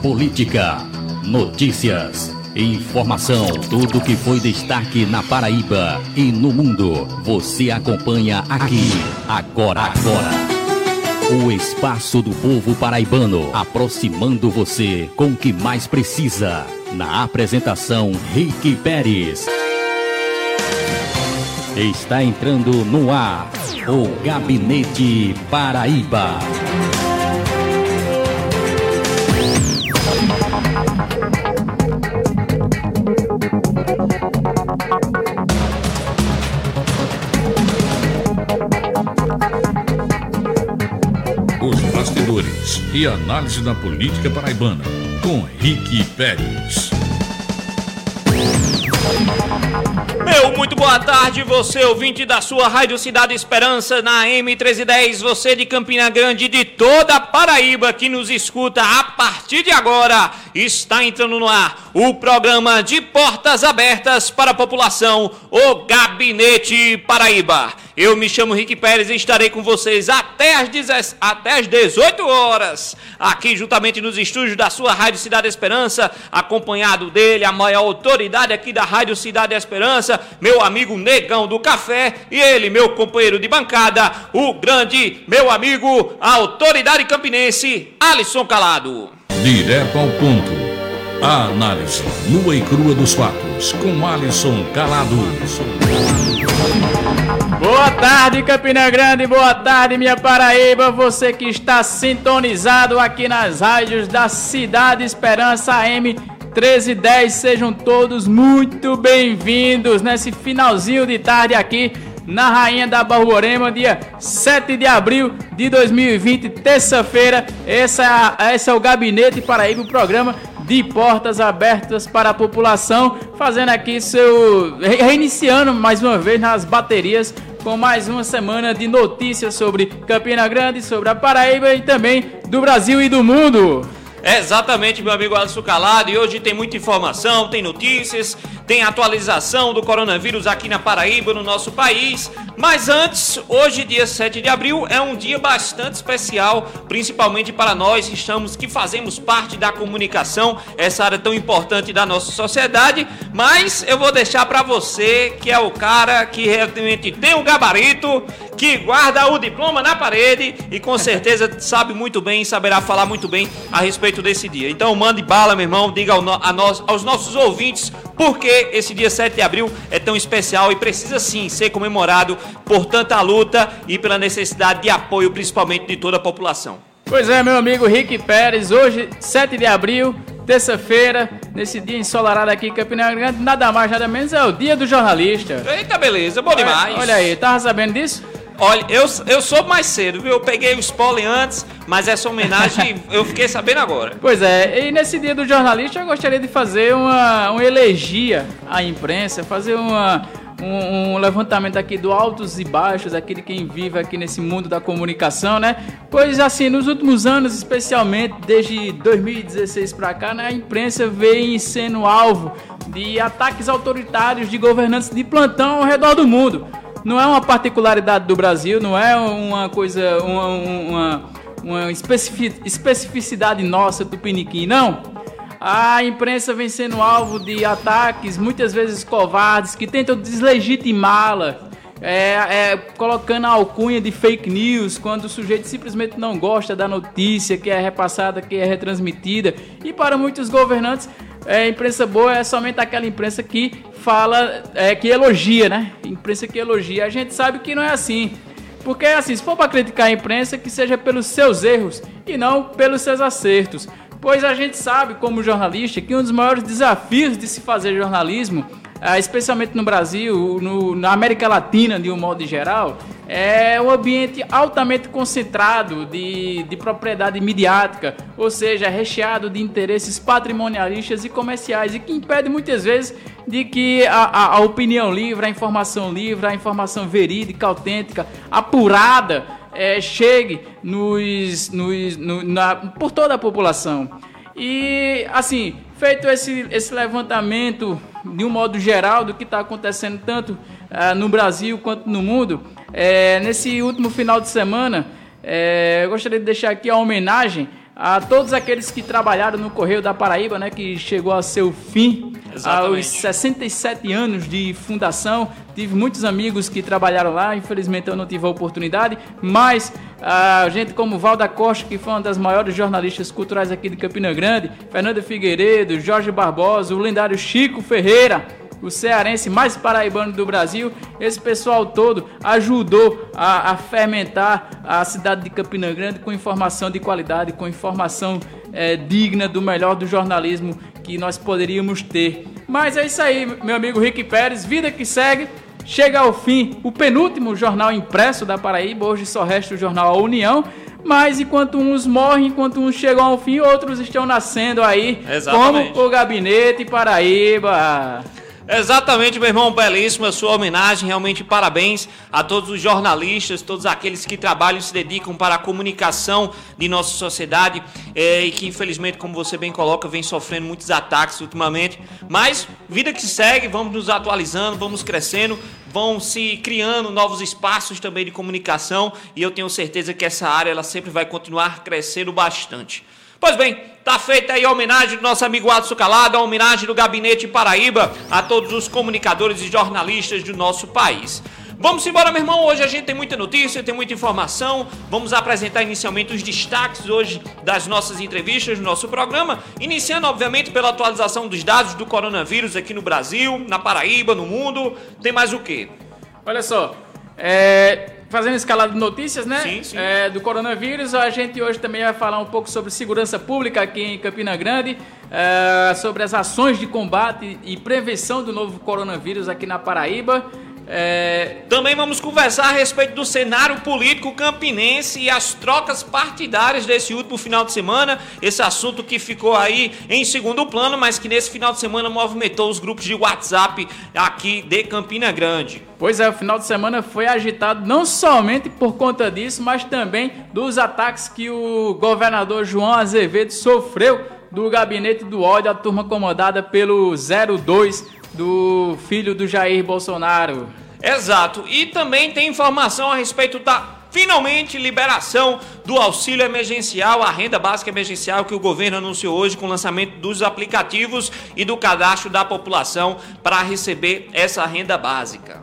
Política, notícias, informação, tudo que foi destaque na Paraíba e no mundo. Você acompanha aqui, agora, agora. O espaço do povo paraibano, aproximando você com o que mais precisa. Na apresentação, Rick Pérez. Está entrando no ar o Gabinete Paraíba. E análise da política paraibana com Rick Pérez. Meu muito boa tarde, você ouvinte da sua Rádio Cidade Esperança na M1310, você de Campina Grande, de toda a Paraíba que nos escuta a partir de agora, está entrando no ar o programa de portas abertas para a população, o Gabinete Paraíba. Eu me chamo Rick Pérez e estarei com vocês até as, 10, até as 18 horas, aqui juntamente nos estúdios da sua Rádio Cidade Esperança, acompanhado dele, a maior autoridade aqui da Rádio Cidade Esperança, meu amigo Negão do Café, e ele, meu companheiro de bancada, o grande meu amigo, a autoridade campinense, Alisson Calado. Direto ao ponto. A análise nua e crua dos fatos com Alisson Calado. Boa tarde, Campina Grande, boa tarde, minha Paraíba. Você que está sintonizado aqui nas rádios da Cidade Esperança AM 1310, sejam todos muito bem-vindos nesse finalzinho de tarde aqui na Rainha da Borborema, dia 7 de abril de 2020, terça-feira. Esse é, esse é o Gabinete Paraíba, o programa de portas abertas para a população, fazendo aqui seu. reiniciando mais uma vez nas baterias com mais uma semana de notícias sobre Campina Grande, sobre a Paraíba e também do Brasil e do mundo. Exatamente, meu amigo Alisson Calado, e hoje tem muita informação, tem notícias, tem atualização do coronavírus aqui na Paraíba, no nosso país. Mas antes, hoje, dia 7 de abril, é um dia bastante especial, principalmente para nós que estamos que fazemos parte da comunicação, essa área tão importante da nossa sociedade. Mas eu vou deixar para você, que é o cara que realmente tem o gabarito, que guarda o diploma na parede e com certeza sabe muito bem, saberá falar muito bem a respeito desse dia. Então mande bala, meu irmão, diga ao, a nós, aos nossos ouvintes por que esse dia 7 de abril é tão especial e precisa sim ser comemorado por tanta luta e pela necessidade de apoio, principalmente de toda a população. Pois é, meu amigo Rick Pérez, hoje, 7 de abril, terça-feira, nesse dia ensolarado aqui em Campina Grande, nada mais, nada menos, é o dia do jornalista. Eita, beleza, bom demais. Olha aí, tava sabendo disso? Olha, eu, eu soube mais cedo, viu? Eu peguei o spoiler antes, mas essa homenagem eu fiquei sabendo agora. Pois é, e nesse dia do jornalista eu gostaria de fazer uma, uma elegia à imprensa, fazer uma, um, um, levantamento aqui do altos e baixos, aqui de quem vive aqui nesse mundo da comunicação, né? Pois assim, nos últimos anos, especialmente desde 2016 para cá, né, a imprensa vem sendo alvo de ataques autoritários de governantes de plantão ao redor do mundo não é uma particularidade do Brasil, não é uma coisa, uma, uma, uma especificidade nossa do Piniquim, não. A imprensa vem sendo alvo de ataques, muitas vezes covardes, que tentam deslegitimá-la, é, é, colocando a alcunha de fake news, quando o sujeito simplesmente não gosta da notícia que é repassada, que é retransmitida. E para muitos governantes, é, imprensa boa é somente aquela imprensa que fala, é, que elogia, né? Imprensa que elogia. A gente sabe que não é assim. Porque assim, se for para criticar a imprensa, que seja pelos seus erros e não pelos seus acertos. Pois a gente sabe, como jornalista, que um dos maiores desafios de se fazer jornalismo ah, especialmente no Brasil, no, na América Latina de um modo geral, é um ambiente altamente concentrado de, de propriedade midiática, ou seja, recheado de interesses patrimonialistas e comerciais, e que impede muitas vezes de que a, a, a opinião livre, a informação livre, a informação verídica, autêntica, apurada, é, chegue nos, nos, no, na, por toda a população. E assim, feito esse, esse levantamento de um modo geral do que está acontecendo tanto uh, no Brasil quanto no mundo, é, nesse último final de semana, é, eu gostaria de deixar aqui a homenagem a todos aqueles que trabalharam no Correio da Paraíba, né, que chegou ao seu fim Exatamente. aos 67 anos de fundação. Tive muitos amigos que trabalharam lá, infelizmente eu não tive a oportunidade, mas a gente como Valda Costa, que foi uma das maiores jornalistas culturais aqui de Campina Grande, Fernanda Figueiredo, Jorge Barbosa, o lendário Chico Ferreira, o cearense mais paraibano do Brasil. Esse pessoal todo ajudou a, a fermentar a cidade de Campina Grande com informação de qualidade, com informação eh, digna do melhor do jornalismo que nós poderíamos ter. Mas é isso aí, meu amigo Rick Pérez, vida que segue. Chega ao fim o penúltimo jornal impresso da Paraíba, hoje só resta o jornal A União. Mas enquanto uns morrem, enquanto uns chegam ao fim, outros estão nascendo aí, Exatamente. como o Gabinete Paraíba. Exatamente, meu irmão, belíssima sua homenagem, realmente parabéns a todos os jornalistas, todos aqueles que trabalham e se dedicam para a comunicação de nossa sociedade eh, e que infelizmente, como você bem coloca, vem sofrendo muitos ataques ultimamente, mas vida que segue, vamos nos atualizando, vamos crescendo, vão se criando novos espaços também de comunicação e eu tenho certeza que essa área ela sempre vai continuar crescendo bastante. Pois bem, tá feita aí a homenagem do nosso amigo Adson Calado, a homenagem do Gabinete Paraíba a todos os comunicadores e jornalistas do nosso país. Vamos embora, meu irmão. Hoje a gente tem muita notícia, tem muita informação. Vamos apresentar inicialmente os destaques hoje das nossas entrevistas do nosso programa. Iniciando, obviamente, pela atualização dos dados do coronavírus aqui no Brasil, na Paraíba, no mundo. Tem mais o quê? Olha só, é, fazendo escalada de notícias, né? Sim, sim. É, do coronavírus, a gente hoje também vai falar um pouco sobre segurança pública aqui em Campina Grande, é, sobre as ações de combate e prevenção do novo coronavírus aqui na Paraíba. É, Também vamos conversar a respeito do cenário político campinense e as trocas partidárias desse último final de semana. Esse assunto que ficou aí em segundo plano, mas que nesse final de semana movimentou os grupos de WhatsApp aqui de Campina Grande. Pois é, o final de semana foi agitado não somente por conta disso, mas também dos ataques que o governador João Azevedo sofreu do gabinete do ódio, a turma comandada pelo 02 do filho do Jair Bolsonaro. Exato. E também tem informação a respeito da finalmente liberação do auxílio emergencial, a renda básica emergencial que o governo anunciou hoje com o lançamento dos aplicativos e do cadastro da população para receber essa renda básica.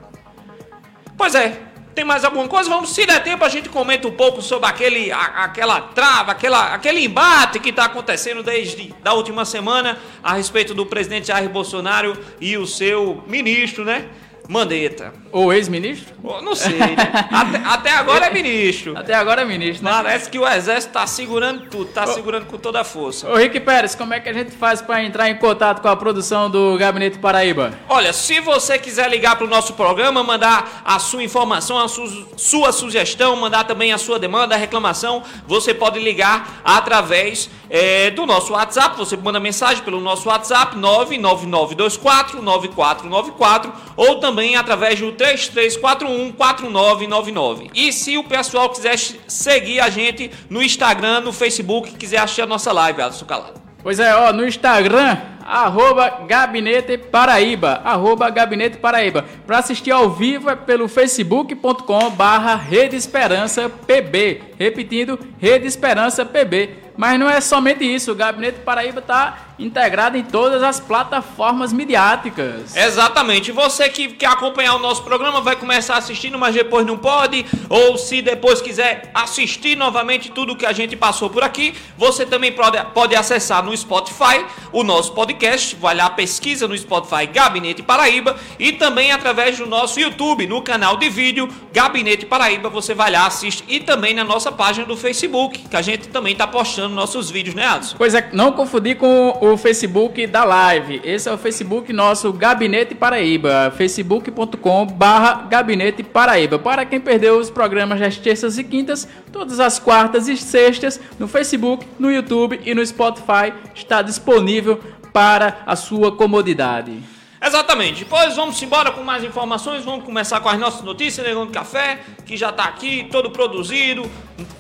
Pois é, tem mais alguma coisa? Vamos, se der tempo, a gente comenta um pouco sobre aquele, a- aquela trava, aquela, aquele embate que está acontecendo desde da última semana a respeito do presidente Jair Bolsonaro e o seu ministro, né? Mandetta. Ou ex-ministro? Não sei, né? Até, até agora é ministro. Até agora é ministro, né? Parece que o exército tá segurando tudo, tá segurando com toda a força. Ô Rick Pérez, como é que a gente faz para entrar em contato com a produção do Gabinete Paraíba? Olha, se você quiser ligar para o nosso programa, mandar a sua informação, a su- sua sugestão, mandar também a sua demanda, a reclamação, você pode ligar através eh, do nosso WhatsApp. Você manda mensagem pelo nosso WhatsApp 999249494 ou também através do 33414999. E se o pessoal quiser seguir a gente no Instagram, no Facebook, quiser assistir a nossa live, Alisson Calado. Pois é, ó, no Instagram, arroba Gabinete Paraíba, arroba Gabinete Paraíba. Para assistir ao vivo é pelo facebook.com barra Rede Esperança PB. Repetindo, Rede Esperança PB. Mas não é somente isso, o Gabinete Paraíba está integrado em todas as plataformas midiáticas. Exatamente. Você que quer acompanhar o nosso programa vai começar assistindo, mas depois não pode. Ou se depois quiser assistir novamente tudo que a gente passou por aqui, você também pode, pode acessar no Spotify o nosso podcast. Vai lá, pesquisa no Spotify Gabinete Paraíba e também através do nosso YouTube, no canal de vídeo Gabinete Paraíba. Você vai lá, assiste e também na nossa página do Facebook, que a gente também está postando nossos vídeos, né, Adson? Pois é, não confundir com o Facebook da live. Esse é o Facebook nosso Gabinete Paraíba, facebook.com barra Gabinete Paraíba. Para quem perdeu os programas das terças e quintas, todas as quartas e sextas, no Facebook, no YouTube e no Spotify, está disponível para a sua comodidade. Exatamente. Depois vamos embora com mais informações. Vamos começar com as nossas notícias, Negão do Café, que já está aqui, todo produzido,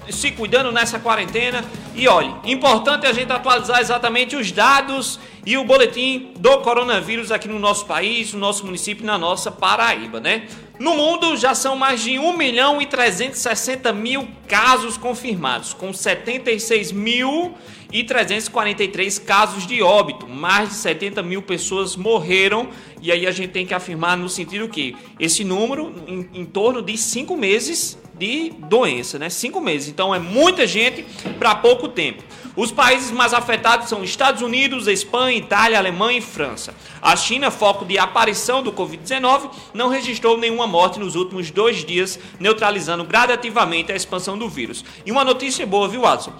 se cuidando nessa quarentena. E olha, importante a gente atualizar exatamente os dados e o boletim do coronavírus aqui no nosso país, no nosso município, na nossa Paraíba, né? No mundo já são mais de 1 milhão e 360 mil casos confirmados, com 76 mil e 343 casos de óbito. Mais de 70 mil pessoas morreram. E aí a gente tem que afirmar no sentido que esse número em, em torno de 5 meses de doença, né? 5 meses. Então é muita gente para pouco tempo. Os países mais afetados são Estados Unidos, Espanha, Itália, Alemanha e França. A China, foco de aparição do Covid-19, não registrou nenhuma morte nos últimos dois dias, neutralizando gradativamente a expansão do vírus. E uma notícia boa, viu, Watson?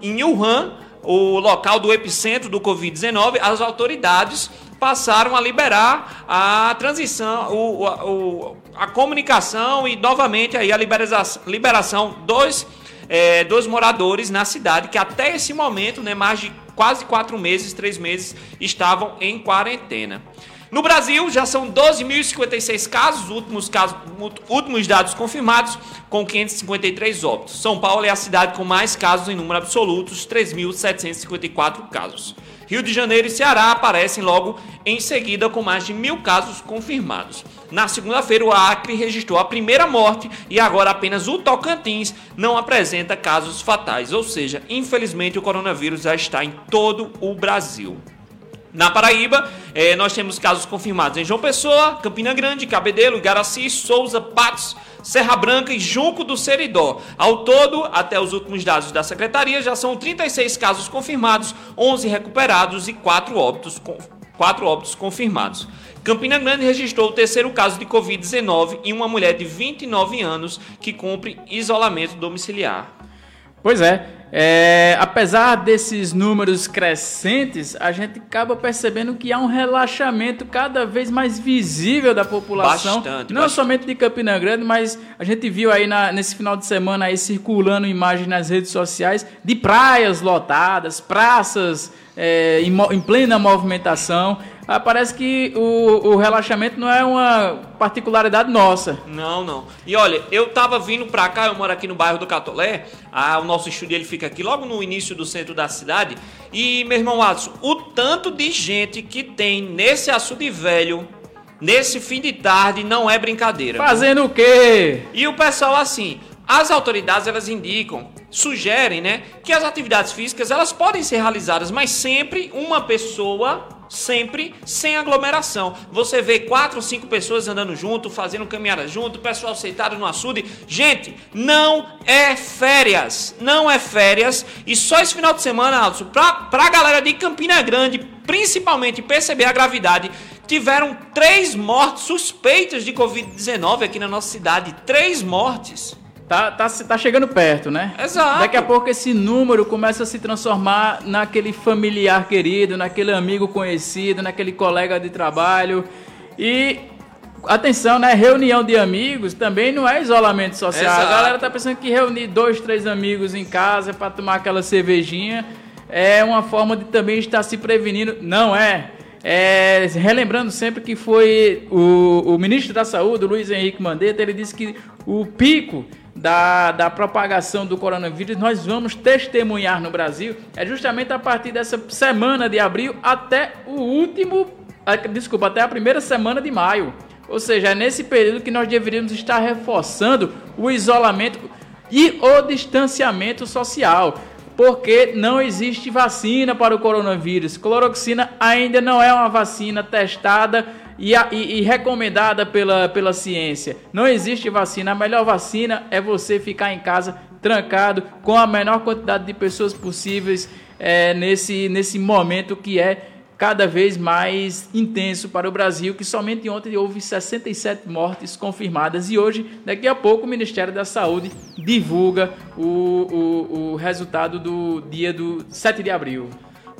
Em Wuhan, o local do epicentro do Covid-19, as autoridades passaram a liberar a transição, o, o, a comunicação e novamente aí a liberação, liberação dos é, dos moradores na cidade que até esse momento, né, mais de quase quatro meses, três meses, estavam em quarentena. No Brasil, já são 12.056 casos, últimos, casos, últimos dados confirmados, com 553 óbitos. São Paulo é a cidade com mais casos em número absolutos, 3.754 casos. Rio de Janeiro e Ceará aparecem logo em seguida com mais de mil casos confirmados. Na segunda-feira, o Acre registrou a primeira morte e agora apenas o Tocantins não apresenta casos fatais, ou seja, infelizmente o coronavírus já está em todo o Brasil. Na Paraíba, eh, nós temos casos confirmados em João Pessoa, Campina Grande, Cabedelo, Igaraci, Souza, Patos, Serra Branca e Junco do Seridó. Ao todo, até os últimos dados da Secretaria, já são 36 casos confirmados, 11 recuperados e 4 óbitos, 4 óbitos confirmados. Campina Grande registrou o terceiro caso de Covid-19 em uma mulher de 29 anos que cumpre isolamento domiciliar. Pois é, é, apesar desses números crescentes, a gente acaba percebendo que há um relaxamento cada vez mais visível da população, bastante, não bastante. somente de Campina Grande, mas a gente viu aí na, nesse final de semana aí circulando imagens nas redes sociais de praias lotadas, praças é, em, em, plena movimentação. Ah, parece que o, o, relaxamento não é uma particularidade nossa. Não, não. E olha, eu tava vindo pra cá, eu moro aqui no bairro do Catolé, ah, o nosso estúdio ele fica aqui logo no início do centro da cidade. E, meu irmão Watson, o tanto de gente que tem nesse açude velho, nesse fim de tarde, não é brincadeira. Fazendo o quê? E o pessoal assim, as autoridades elas indicam, sugerem, né, que as atividades físicas elas podem ser realizadas, mas sempre uma pessoa, sempre sem aglomeração. Você vê quatro ou cinco pessoas andando junto, fazendo caminhada junto, pessoal sentado no açude. Gente, não é férias, não é férias. E só esse final de semana, Aldo, pra, pra galera de Campina Grande, principalmente perceber a gravidade, tiveram três mortes suspeitas de Covid-19 aqui na nossa cidade. Três mortes. Tá, tá, tá chegando perto, né? Exato. Daqui a pouco esse número começa a se transformar naquele familiar querido, naquele amigo conhecido, naquele colega de trabalho. E atenção, né? Reunião de amigos também não é isolamento social. Exato. A galera tá pensando que reunir dois, três amigos em casa para tomar aquela cervejinha é uma forma de também estar se prevenindo. Não é. É, relembrando sempre que foi o, o ministro da Saúde, Luiz Henrique Mandetta, ele disse que o pico da, da propagação do coronavírus nós vamos testemunhar no Brasil é justamente a partir dessa semana de abril até o último, desculpa, até a primeira semana de maio. Ou seja, é nesse período que nós deveríamos estar reforçando o isolamento e o distanciamento social porque não existe vacina para o coronavírus. Cloroxina ainda não é uma vacina testada e, e, e, recomendada pela, pela ciência. Não existe vacina. A melhor vacina é você ficar em casa trancado com a menor quantidade de pessoas possíveis é, nesse, nesse momento que é cada vez mais intenso para o Brasil, que somente ontem houve 67 mortes confirmadas e hoje, daqui a pouco, o Ministério da Saúde divulga o, o, o resultado do dia do 7 de abril.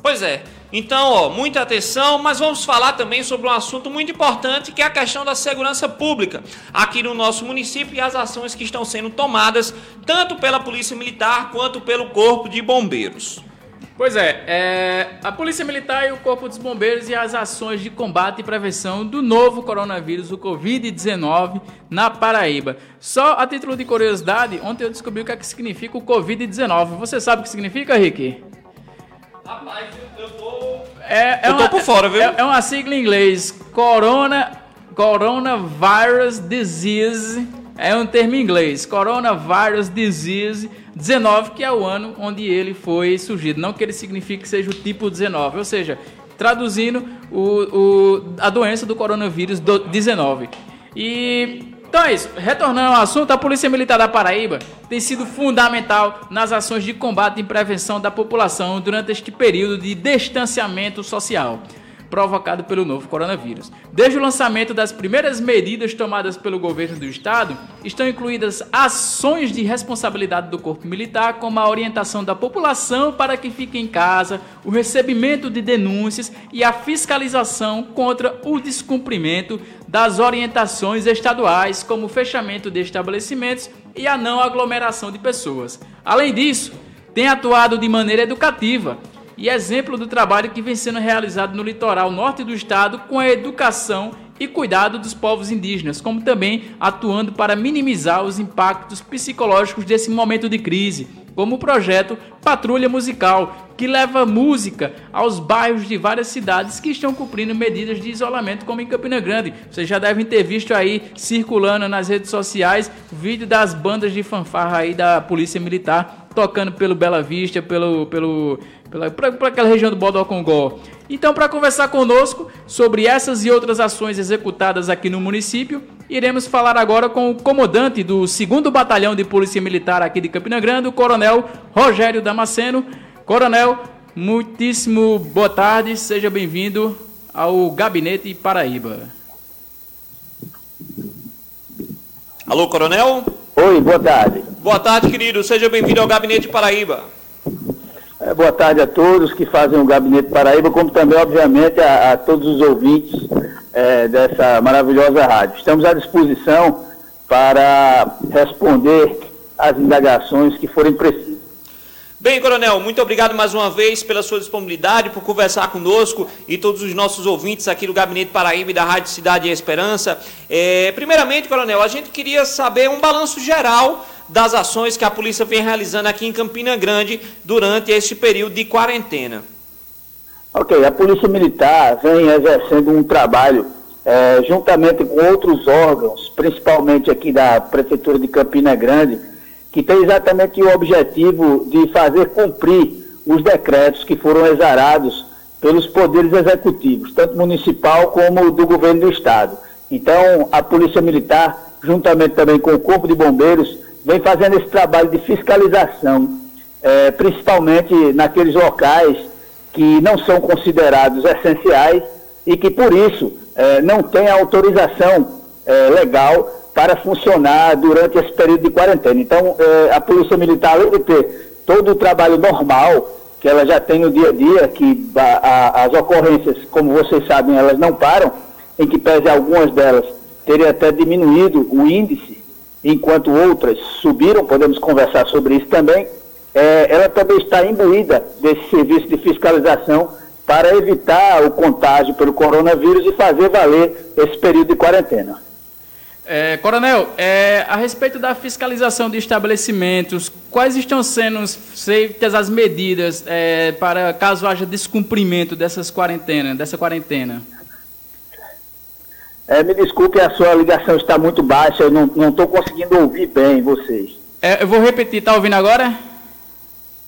Pois é. Então, ó, muita atenção, mas vamos falar também sobre um assunto muito importante, que é a questão da segurança pública aqui no nosso município e as ações que estão sendo tomadas tanto pela Polícia Militar quanto pelo Corpo de Bombeiros. Pois é, é, a Polícia Militar e o Corpo dos Bombeiros e as ações de combate e prevenção do novo coronavírus, o Covid-19, na Paraíba. Só a título de curiosidade, ontem eu descobri o que, é que significa o Covid-19. Você sabe o que significa, Rick? Rapaz, eu tô. É, é eu tô uma, por fora, viu? É, é uma sigla em inglês: Corona Coronavirus Disease, é um termo em inglês, Coronavirus Disease 19, que é o ano onde ele foi surgido. Não que ele signifique que seja o tipo 19, ou seja, traduzindo o, o, a doença do coronavírus 19. E então é. Retornando ao assunto, a Polícia Militar da Paraíba tem sido fundamental nas ações de combate e prevenção da população durante este período de distanciamento social provocado pelo novo coronavírus. Desde o lançamento das primeiras medidas tomadas pelo governo do estado, estão incluídas ações de responsabilidade do corpo militar, como a orientação da população para que fique em casa, o recebimento de denúncias e a fiscalização contra o descumprimento das orientações estaduais, como o fechamento de estabelecimentos e a não aglomeração de pessoas. Além disso, tem atuado de maneira educativa, e exemplo do trabalho que vem sendo realizado no litoral norte do estado com a educação e cuidado dos povos indígenas, como também atuando para minimizar os impactos psicológicos desse momento de crise, como o projeto Patrulha Musical, que leva música aos bairros de várias cidades que estão cumprindo medidas de isolamento, como em Campina Grande. Vocês já devem ter visto aí circulando nas redes sociais vídeo das bandas de fanfarra aí da Polícia Militar tocando pelo Bela Vista, pelo, pelo para aquela região do Bodocongó. Então, para conversar conosco sobre essas e outras ações executadas aqui no município, iremos falar agora com o comandante do 2 Batalhão de Polícia Militar aqui de Campina Grande, o Coronel Rogério Damasceno. Coronel, muitíssimo boa tarde, seja bem-vindo ao Gabinete Paraíba. Alô, Coronel? Oi, boa tarde. Boa tarde, querido, seja bem-vindo ao Gabinete Paraíba. É, boa tarde a todos que fazem o Gabinete Paraíba, como também, obviamente, a, a todos os ouvintes é, dessa maravilhosa rádio. Estamos à disposição para responder às indagações que forem precisas. Bem, Coronel, muito obrigado mais uma vez pela sua disponibilidade, por conversar conosco e todos os nossos ouvintes aqui do Gabinete Paraíba e da Rádio Cidade e Esperança. É, primeiramente, Coronel, a gente queria saber um balanço geral das ações que a polícia vem realizando aqui em Campina Grande durante este período de quarentena. Ok, a Polícia Militar vem exercendo um trabalho é, juntamente com outros órgãos, principalmente aqui da Prefeitura de Campina Grande, que tem exatamente o objetivo de fazer cumprir os decretos que foram exarados pelos poderes executivos, tanto municipal como do governo do Estado. Então, a Polícia Militar, juntamente também com o Corpo de Bombeiros, vem fazendo esse trabalho de fiscalização, é, principalmente naqueles locais que não são considerados essenciais e que, por isso, é, não tem autorização é, legal para funcionar durante esse período de quarentena. Então, é, a Polícia Militar, além de ter todo o trabalho normal que ela já tem no dia a dia, que a, a, as ocorrências, como vocês sabem, elas não param, em que pese algumas delas terem até diminuído o índice, enquanto outras subiram, podemos conversar sobre isso também, é, ela também está imbuída desse serviço de fiscalização para evitar o contágio pelo coronavírus e fazer valer esse período de quarentena. É, coronel, é, a respeito da fiscalização de estabelecimentos, quais estão sendo feitas as medidas é, para caso haja descumprimento dessas quarentenas, dessa quarentena? É, me desculpe, a sua ligação está muito baixa, eu não estou conseguindo ouvir bem vocês. É, eu vou repetir, está ouvindo agora?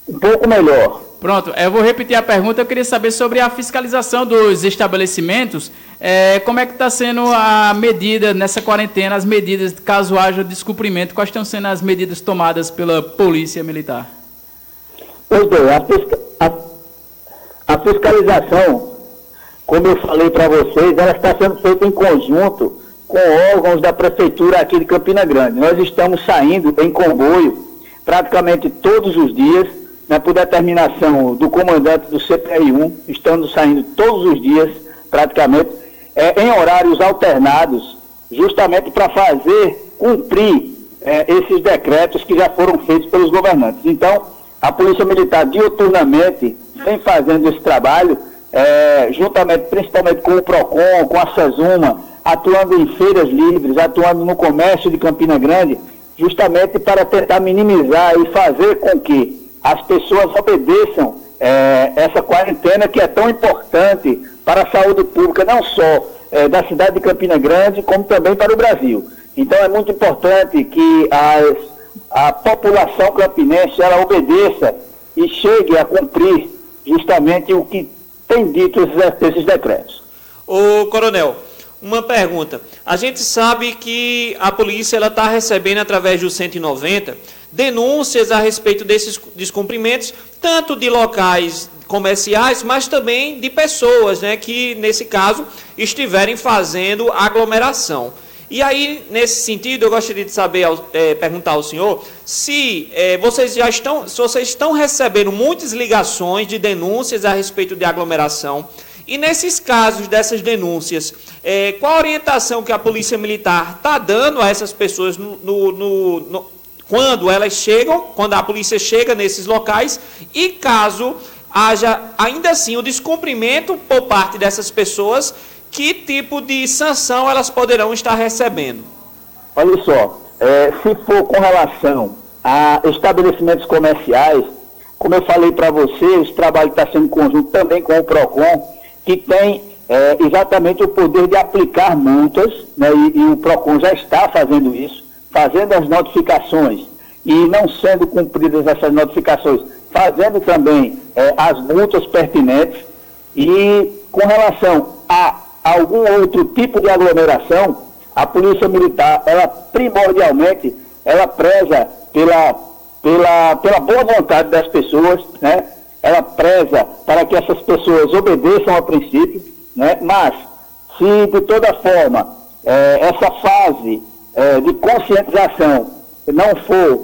Um pouco melhor. Pronto, eu vou repetir a pergunta, eu queria saber sobre a fiscalização dos estabelecimentos, é, como é que está sendo a medida nessa quarentena, as medidas, caso haja descumprimento, quais estão sendo as medidas tomadas pela Polícia Militar? Pois bem, a, fisca a, a fiscalização como eu falei para vocês, ela está sendo feita em conjunto com órgãos da prefeitura aqui de Campina Grande. Nós estamos saindo em comboio praticamente todos os dias, né, por determinação do comandante do CPI-1, estamos saindo todos os dias, praticamente, é, em horários alternados, justamente para fazer cumprir é, esses decretos que já foram feitos pelos governantes. Então, a Polícia Militar diuturnamente vem fazendo esse trabalho é, juntamente principalmente com o PROCON, com a SESUMA, atuando em feiras livres, atuando no comércio de Campina Grande, justamente para tentar minimizar e fazer com que as pessoas obedeçam é, essa quarentena que é tão importante para a saúde pública, não só é, da cidade de Campina Grande, como também para o Brasil. Então é muito importante que as, a população campinense ela obedeça e chegue a cumprir justamente o que tem dito esses, esses decretos. Ô, coronel, uma pergunta. A gente sabe que a polícia está recebendo através do 190 denúncias a respeito desses descumprimentos, tanto de locais comerciais, mas também de pessoas, né, que nesse caso estiverem fazendo aglomeração. E aí, nesse sentido, eu gostaria de saber, é, perguntar ao senhor, se é, vocês já estão, se vocês estão recebendo muitas ligações de denúncias a respeito de aglomeração. E nesses casos dessas denúncias, é, qual a orientação que a Polícia Militar está dando a essas pessoas no, no, no, quando elas chegam, quando a polícia chega nesses locais, e caso haja ainda assim o descumprimento por parte dessas pessoas que tipo de sanção elas poderão estar recebendo? Olha só, é, se for com relação a estabelecimentos comerciais, como eu falei para você, esse trabalho está sendo conjunto também com o PROCON, que tem é, exatamente o poder de aplicar multas, né, e, e o PROCON já está fazendo isso, fazendo as notificações e não sendo cumpridas essas notificações, fazendo também é, as multas pertinentes e com relação a algum outro tipo de aglomeração, a Polícia Militar, ela primordialmente, ela preza pela, pela, pela boa vontade das pessoas, né? Ela preza para que essas pessoas obedeçam ao princípio, né? Mas, se de toda forma é, essa fase é, de conscientização não for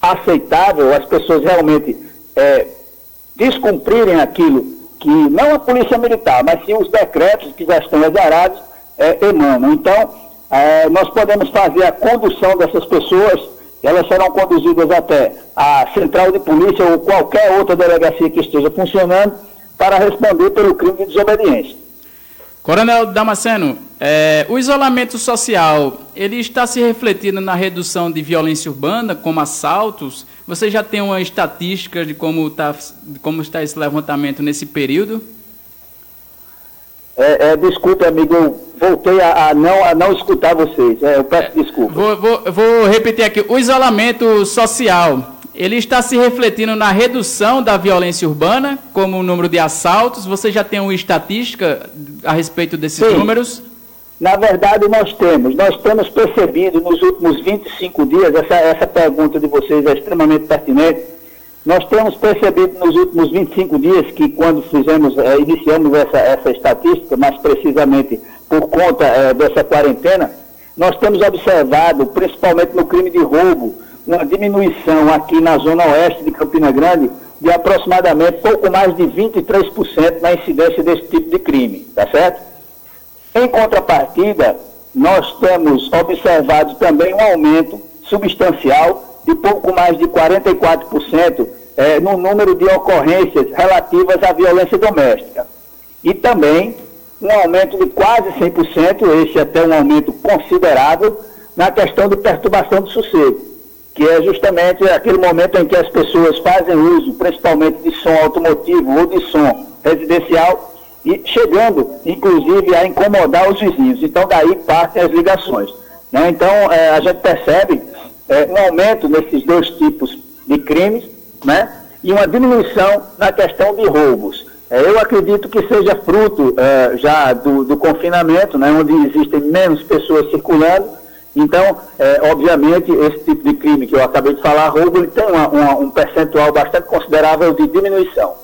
aceitável, as pessoas realmente é, descumprirem aquilo que não a polícia militar, mas sim os decretos que já estão exarados é, emanam. Então, é, nós podemos fazer a condução dessas pessoas, elas serão conduzidas até a central de polícia ou qualquer outra delegacia que esteja funcionando para responder pelo crime de desobediência. Coronel Damasceno, é, o isolamento social, ele está se refletindo na redução de violência urbana, como assaltos? Você já tem uma estatística de como, tá, de como está esse levantamento nesse período? É, é, desculpe, amigo, eu voltei a, a, não, a não escutar vocês. É, eu peço desculpa. Vou, vou, vou repetir aqui. O isolamento social, ele está se refletindo na redução da violência urbana, como o número de assaltos. Você já tem uma estatística a respeito desses Sim. números? Na verdade, nós temos. Nós temos percebido nos últimos 25 dias, essa, essa pergunta de vocês é extremamente pertinente. Nós temos percebido nos últimos 25 dias que, quando fizemos, é, iniciamos essa, essa estatística, mais precisamente por conta é, dessa quarentena, nós temos observado, principalmente no crime de roubo, uma diminuição aqui na zona oeste de Campina Grande de aproximadamente pouco mais de 23% na incidência desse tipo de crime, tá certo? Em contrapartida, nós temos observado também um aumento substancial de pouco mais de 44% é, no número de ocorrências relativas à violência doméstica. E também um aumento de quase 100%, esse até um aumento considerável, na questão de perturbação do sossego que é justamente aquele momento em que as pessoas fazem uso, principalmente de som automotivo ou de som residencial, e chegando, inclusive, a incomodar os vizinhos. Então, daí partem as ligações. Né? Então, é, a gente percebe é, um aumento nesses dois tipos de crimes, né? e uma diminuição na questão de roubos. É, eu acredito que seja fruto é, já do, do confinamento, né? onde existem menos pessoas circulando, então, é, obviamente, esse tipo de crime que eu acabei de falar, roubo, ele tem uma, uma, um percentual bastante considerável de diminuição.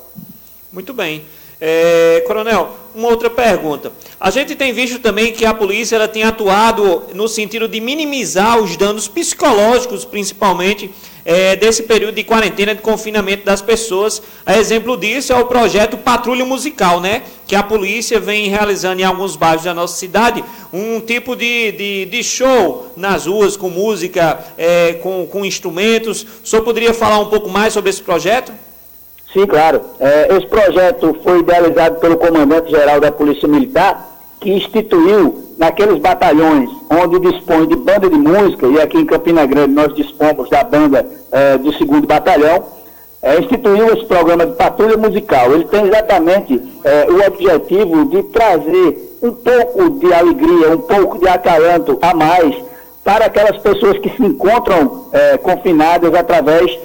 Muito bem. É, coronel, uma outra pergunta. A gente tem visto também que a polícia ela tem atuado no sentido de minimizar os danos psicológicos, principalmente, é, desse período de quarentena, de confinamento das pessoas. A exemplo disso é o projeto Patrulha Musical, né? Que a polícia vem realizando em alguns bairros da nossa cidade, um tipo de, de, de show nas ruas, com música, é, com, com instrumentos. O senhor poderia falar um pouco mais sobre esse projeto? Sim, claro. É, esse projeto foi idealizado pelo comandante-geral da Polícia Militar, que instituiu naqueles batalhões onde dispõe de banda de música, e aqui em Campina Grande nós dispomos da banda é, do segundo batalhão, é, instituiu esse programa de patrulha musical. Ele tem exatamente é, o objetivo de trazer um pouco de alegria, um pouco de acalanto a mais para aquelas pessoas que se encontram confinadas através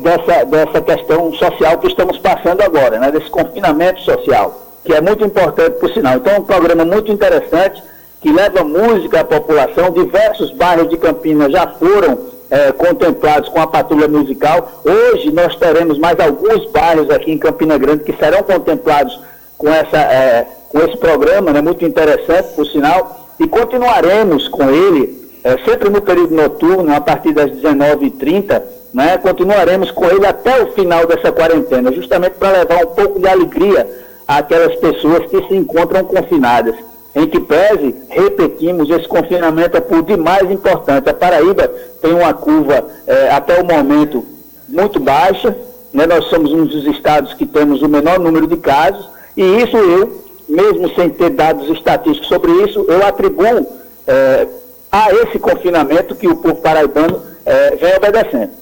dessa, dessa questão social que estamos passando agora, né, desse confinamento social, que é muito importante, por sinal. Então, é um programa muito interessante que leva música à população. Diversos bairros de Campinas já foram é, contemplados com a patrulha musical. Hoje nós teremos mais alguns bairros aqui em Campina Grande que serão contemplados com, essa, é, com esse programa, né, muito interessante, por sinal, e continuaremos com ele é, sempre no período noturno, a partir das 19h30, né, continuaremos com ele até o final dessa quarentena, justamente para levar um pouco de alegria àquelas pessoas que se encontram confinadas. Em que pese, repetimos, esse confinamento é por demais importante. A Paraíba tem uma curva é, até o momento muito baixa, né, nós somos um dos estados que temos o menor número de casos, e isso eu, mesmo sem ter dados estatísticos sobre isso, eu atribuo é, a esse confinamento que o povo paraibano é, vem obedecendo.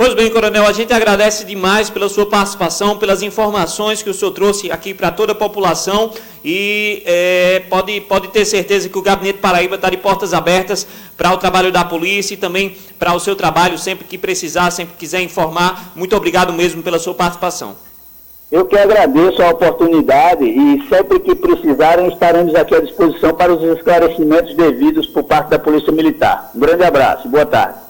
Pois bem, Coronel, a gente agradece demais pela sua participação, pelas informações que o senhor trouxe aqui para toda a população e é, pode, pode ter certeza que o Gabinete Paraíba está de portas abertas para o trabalho da polícia e também para o seu trabalho, sempre que precisar, sempre quiser informar. Muito obrigado mesmo pela sua participação. Eu que agradeço a oportunidade e sempre que precisarem estaremos aqui à disposição para os esclarecimentos devidos por parte da Polícia Militar. Um grande abraço, boa tarde.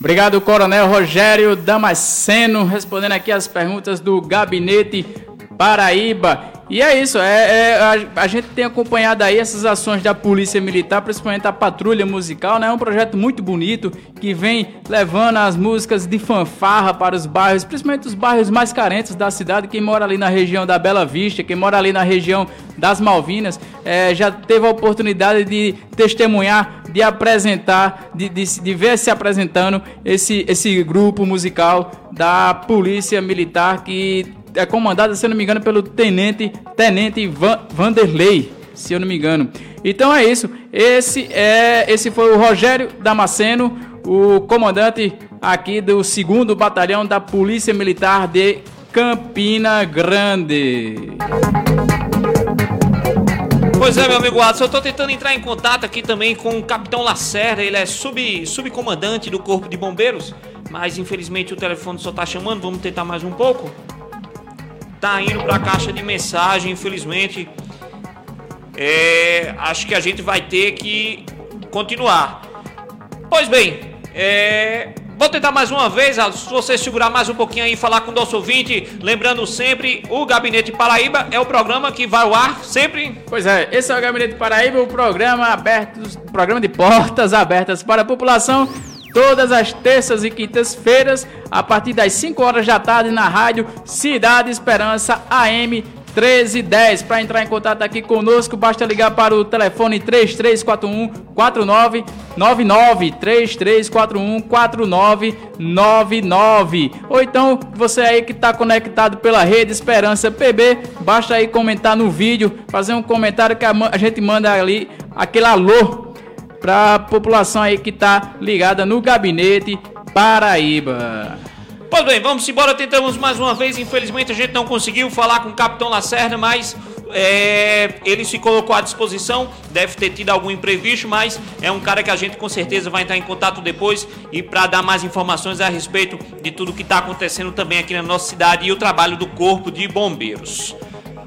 Obrigado, Coronel Rogério Damasceno, respondendo aqui as perguntas do Gabinete Paraíba. E é isso, é, é a, a, gente tem acompanhado aí essas ações da Polícia Militar, principalmente a Patrulha Musical, né? É um projeto muito bonito que vem levando as músicas de fanfarra para os bairros, principalmente os bairros mais carentes da cidade. Quem mora ali na região da Bela Vista, quem mora ali na região das Malvinas, é, já teve a oportunidade de testemunhar, de apresentar, de, de, de ver se apresentando esse, esse grupo musical da Polícia Militar que é comandada, se eu não me engano, pelo tenente, tenente Van, Vanderlei, se eu não me engano. Então é isso. Esse é, esse foi o Rogério Damasceno, o comandante aqui do segundo batalhão da Polícia Militar de Campina Grande. Pois é, meu amigo Adson, eu estou tentando entrar em contato aqui também com o Capitão Lacerda, ele é sub, subcomandante do Corpo de Bombeiros, mas infelizmente o telefone só está chamando, vamos tentar mais um pouco tá indo para a caixa de mensagem, infelizmente. É, acho que a gente vai ter que continuar. Pois bem, é, vou tentar mais uma vez, se você segurar mais um pouquinho aí e falar com o nosso ouvinte, lembrando sempre, o Gabinete Paraíba é o programa que vai ao ar sempre. Pois é, esse é o Gabinete Paraíba, o programa aberto, programa de portas abertas para a população todas as terças e quintas-feiras, a partir das 5 horas da tarde, na rádio Cidade Esperança AM 1310. Para entrar em contato aqui conosco, basta ligar para o telefone 3341 4999 3341 4999. Ou então, você aí que está conectado pela rede Esperança PB, basta aí comentar no vídeo, fazer um comentário que a gente manda ali aquele alô para a população aí que está ligada no gabinete Paraíba. Pois bem, vamos embora. Tentamos mais uma vez. Infelizmente a gente não conseguiu falar com o Capitão Lacerda, mas é, ele se colocou à disposição. Deve ter tido algum imprevisto, mas é um cara que a gente com certeza vai entrar em contato depois e para dar mais informações a respeito de tudo que está acontecendo também aqui na nossa cidade e o trabalho do Corpo de Bombeiros.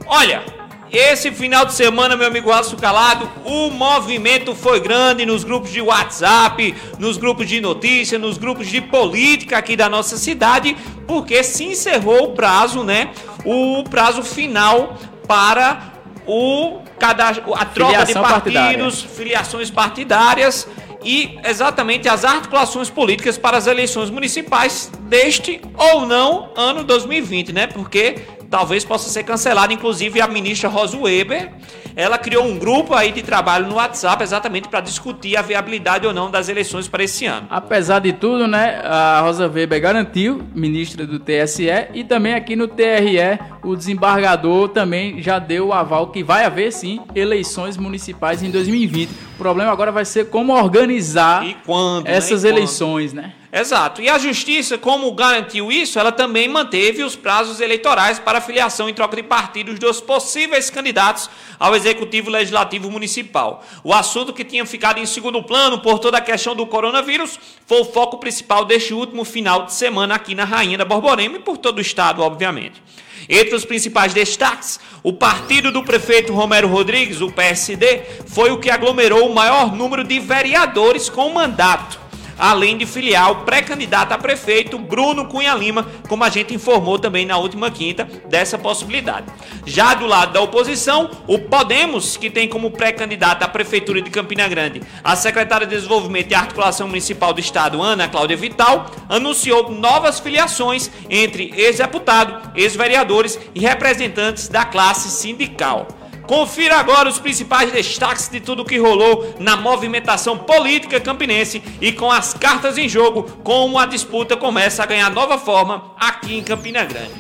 Olha, esse final de semana, meu amigo Alisson Calado, o movimento foi grande nos grupos de WhatsApp, nos grupos de notícia, nos grupos de política aqui da nossa cidade, porque se encerrou o prazo, né? O prazo final para o cadastro, a troca Filiação de partidos, partidária. filiações partidárias e exatamente as articulações políticas para as eleições municipais deste ou não ano 2020, né? Porque talvez possa ser cancelado. Inclusive, a ministra Rosa Weber, ela criou um grupo aí de trabalho no WhatsApp exatamente para discutir a viabilidade ou não das eleições para esse ano. Apesar de tudo, né, a Rosa Weber garantiu, ministra do TSE, e também aqui no TRE, o desembargador também já deu o aval que vai haver sim eleições municipais em 2020. O problema agora vai ser como organizar quando, essas né? eleições, né? Exato. E a justiça, como garantiu isso, ela também manteve os prazos eleitorais para filiação em troca de partidos dos possíveis candidatos ao Executivo Legislativo Municipal. O assunto que tinha ficado em segundo plano por toda a questão do coronavírus foi o foco principal deste último final de semana aqui na Rainha da Borborema e por todo o estado, obviamente. Entre os principais destaques, o partido do prefeito Romero Rodrigues, o PSD, foi o que aglomerou o maior número de vereadores com mandato além de filiar o pré-candidato a prefeito Bruno Cunha Lima, como a gente informou também na última quinta dessa possibilidade. Já do lado da oposição, o Podemos, que tem como pré-candidata a prefeitura de Campina Grande a secretária de Desenvolvimento e Articulação Municipal do Estado, Ana Cláudia Vital, anunciou novas filiações entre ex-deputado, ex-vereadores e representantes da classe sindical. Confira agora os principais destaques de tudo que rolou na movimentação política campinense e com as cartas em jogo, como a disputa começa a ganhar nova forma aqui em Campina Grande.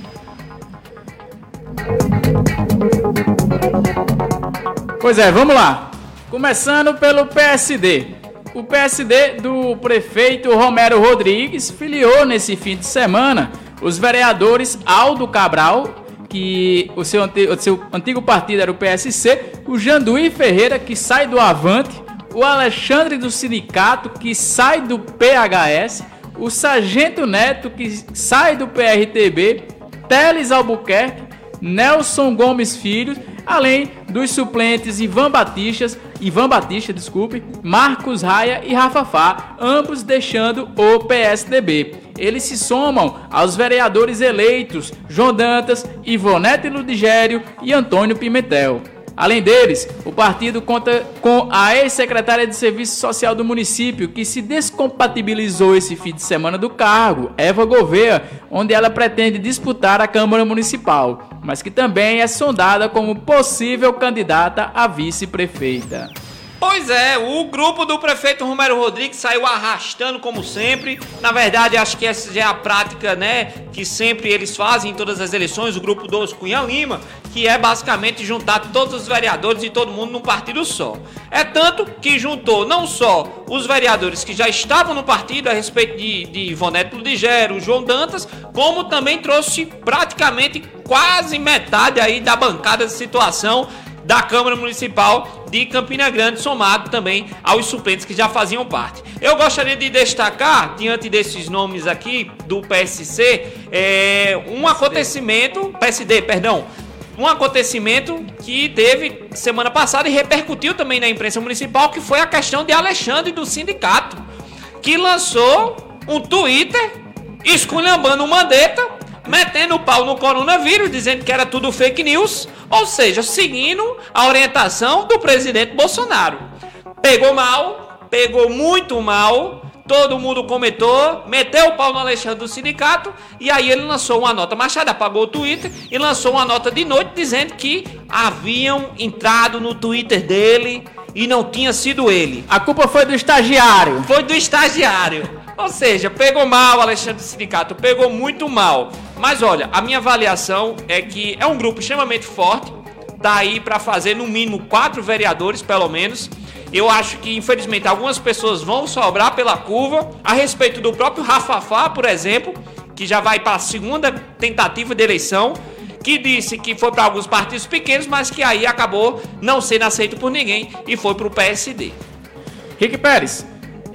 Pois é, vamos lá. Começando pelo PSD. O PSD do prefeito Romero Rodrigues filiou nesse fim de semana os vereadores Aldo Cabral que o seu, o seu antigo partido era o PSC, o Janduí Ferreira, que sai do Avante, o Alexandre do Sindicato, que sai do PHS, o Sargento Neto, que sai do PRTB, Teles Albuquerque, Nelson Gomes Filho, além dos suplentes Ivan Batistas, Ivan Batista, desculpe, Marcos Raia e Rafa Fá, ambos deixando o PSDB eles se somam aos vereadores eleitos João Dantas, Ivonete Ludigério e Antônio Pimentel. Além deles, o partido conta com a ex-secretária de Serviço Social do município, que se descompatibilizou esse fim de semana do cargo, Eva Gouveia, onde ela pretende disputar a Câmara Municipal, mas que também é sondada como possível candidata a vice-prefeita. Pois é, o grupo do prefeito Romero Rodrigues saiu arrastando como sempre. Na verdade, acho que essa já é a prática, né, que sempre eles fazem em todas as eleições, o grupo dos Cunha Lima, que é basicamente juntar todos os vereadores e todo mundo num partido só. É tanto que juntou não só os vereadores que já estavam no partido a respeito de, de Ivonete Ludigero, João Dantas, como também trouxe praticamente quase metade aí da bancada de situação da Câmara Municipal de Campina Grande, somado também aos suplentes que já faziam parte. Eu gostaria de destacar, diante desses nomes aqui do PSC, é, um acontecimento, PSD, perdão, um acontecimento que teve semana passada e repercutiu também na imprensa municipal, que foi a questão de Alexandre do sindicato, que lançou um Twitter esculhambando o Mandetta metendo o pau no coronavírus, dizendo que era tudo fake news, ou seja, seguindo a orientação do presidente Bolsonaro. Pegou mal, pegou muito mal, todo mundo comentou, meteu o pau no Alexandre do sindicato, e aí ele lançou uma nota. Machado apagou o Twitter e lançou uma nota de noite dizendo que haviam entrado no Twitter dele e não tinha sido ele. A culpa foi do estagiário. Foi do estagiário. Ou seja, pegou mal Alexandre Sindicato, pegou muito mal. Mas olha, a minha avaliação é que é um grupo extremamente forte, tá aí para fazer no mínimo quatro vereadores, pelo menos. Eu acho que, infelizmente, algumas pessoas vão sobrar pela curva. A respeito do próprio Rafafá, por exemplo, que já vai para a segunda tentativa de eleição, que disse que foi para alguns partidos pequenos, mas que aí acabou não sendo aceito por ninguém e foi para o PSD. Rick Pérez,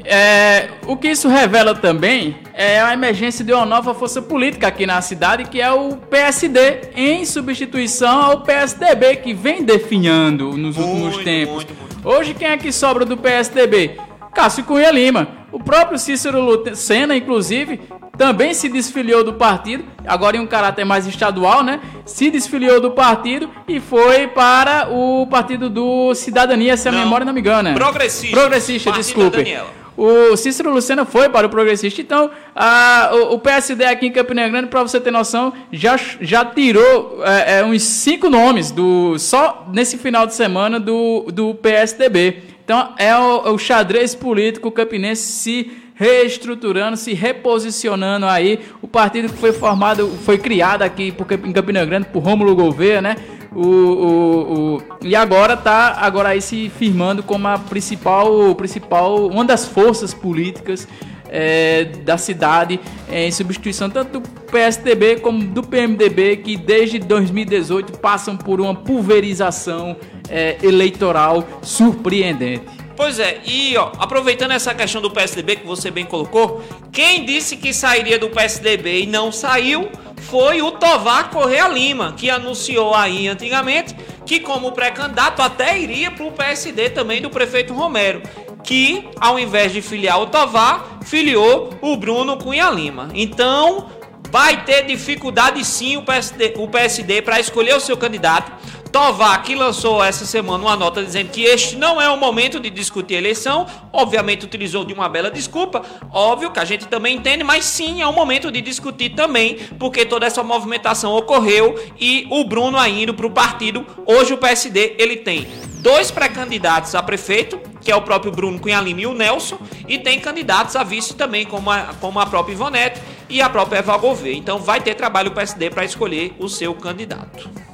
é, o que isso revela também é a emergência de uma nova força política aqui na cidade, que é o PSD, em substituição ao PSDB, que vem definhando nos muito, últimos tempos. Muito, muito. Hoje, quem é que sobra do PSDB? Cássio Cunha Lima. O próprio Cícero Lucena, inclusive, também se desfiliou do partido, agora em um caráter mais estadual, né? Se desfiliou do partido e foi para o partido do Cidadania, se a não, memória não me engana. Progressista. Progressista, desculpe. O Cícero Lucena foi para o Progressista. Então, a, o, o, PSD aqui em Campina Grande, para você ter noção, já, já tirou é, é, uns cinco nomes do só nesse final de semana do, do PSDB. Então, é o, o xadrez político campinense se reestruturando, se reposicionando aí. O partido que foi formado, foi criado aqui em Campina Grande por Rômulo Gouveia, né? O, o, o, e agora tá agora aí se firmando como a principal, principal uma das forças políticas é, da cidade, é, em substituição tanto do PSDB como do PMDB, que desde 2018 passam por uma pulverização é, eleitoral surpreendente. Pois é, e ó, aproveitando essa questão do PSDB que você bem colocou, quem disse que sairia do PSDB e não saiu foi o Tovar Correia Lima, que anunciou aí antigamente que como pré-candidato até iria para o PSD também do prefeito Romero, que ao invés de filiar o Tovar, filiou o Bruno Cunha Lima. Então, vai ter dificuldade sim o PSD, o PSD para escolher o seu candidato. Tovar, que lançou essa semana uma nota dizendo que este não é o momento de discutir a eleição, obviamente utilizou de uma bela desculpa, óbvio que a gente também entende, mas sim é o momento de discutir também, porque toda essa movimentação ocorreu e o Bruno indo para o partido, hoje o PSD ele tem dois pré-candidatos a prefeito, que é o próprio Bruno Cunha Lima e o Nelson, e tem candidatos a vice também, como a, como a própria Ivonete e a própria Eva Gouveia. Então vai ter trabalho o PSD para escolher o seu candidato.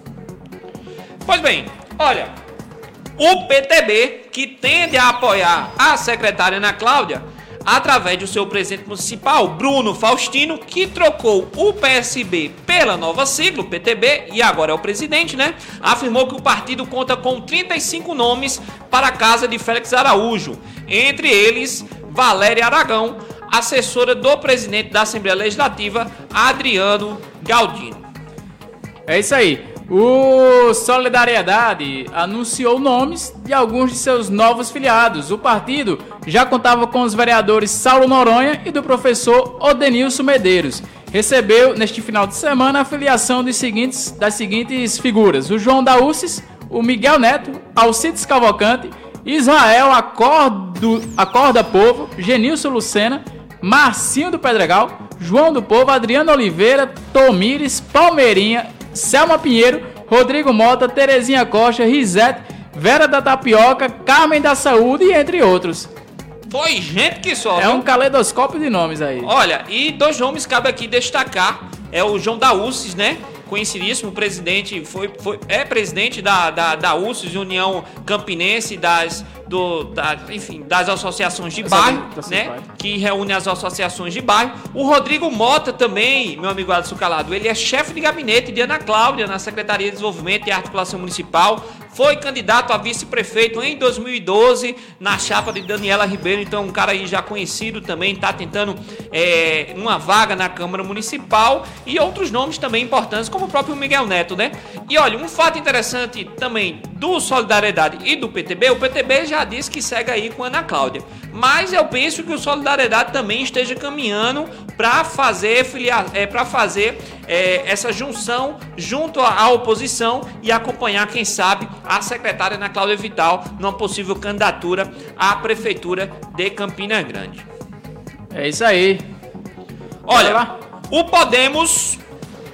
Pois bem, olha, o PTB, que tende a apoiar a secretária Ana Cláudia, através do seu presidente municipal, Bruno Faustino, que trocou o PSB pela nova sigla, o PTB, e agora é o presidente, né? Afirmou que o partido conta com 35 nomes para a casa de Félix Araújo, entre eles Valéria Aragão, assessora do presidente da Assembleia Legislativa, Adriano Galdino. É isso aí. O Solidariedade anunciou nomes de alguns de seus novos filiados. O partido já contava com os vereadores Saulo Noronha e do professor Odenilson Medeiros. Recebeu neste final de semana a filiação dos seguintes, das seguintes figuras: o João Daúcis, o Miguel Neto, Alcides Cavalcante, Israel Acordo, Acorda Povo, Genilson Lucena, Marcinho do Pedregal, João do Povo, Adriano Oliveira, Tomires, Palmeirinha Selma Pinheiro, Rodrigo Mota, Terezinha Costa, Risete, Vera da Tapioca, Carmen da Saúde e entre outros. Foi gente que só. É um caleidoscópio de nomes aí. Olha, e dois nomes cabe aqui destacar. É o João da UCES, né? Conhecidíssimo presidente, foi, foi, é presidente da, da, da UCES, União Campinense das do, da, enfim, das associações de bairro, né? Que reúne as associações de bairro. O Rodrigo Mota também, meu amigo Alisson Calado, ele é chefe de gabinete de Ana Cláudia na Secretaria de Desenvolvimento e Articulação Municipal. Foi candidato a vice-prefeito em 2012 na chapa de Daniela Ribeiro, então um cara aí já conhecido também, está tentando é, uma vaga na Câmara Municipal e outros nomes também importantes, como o próprio Miguel Neto, né? E olha, um fato interessante também do Solidariedade e do PTB, o PTB já disse que segue aí com Ana Cláudia. Mas eu penso que o Solidariedade também esteja caminhando para fazer, filiar, é, para fazer é, essa junção junto à oposição e acompanhar, quem sabe, a secretária Ana Cláudia Vital numa possível candidatura à Prefeitura de Campina Grande. É isso aí. Olha, o Podemos,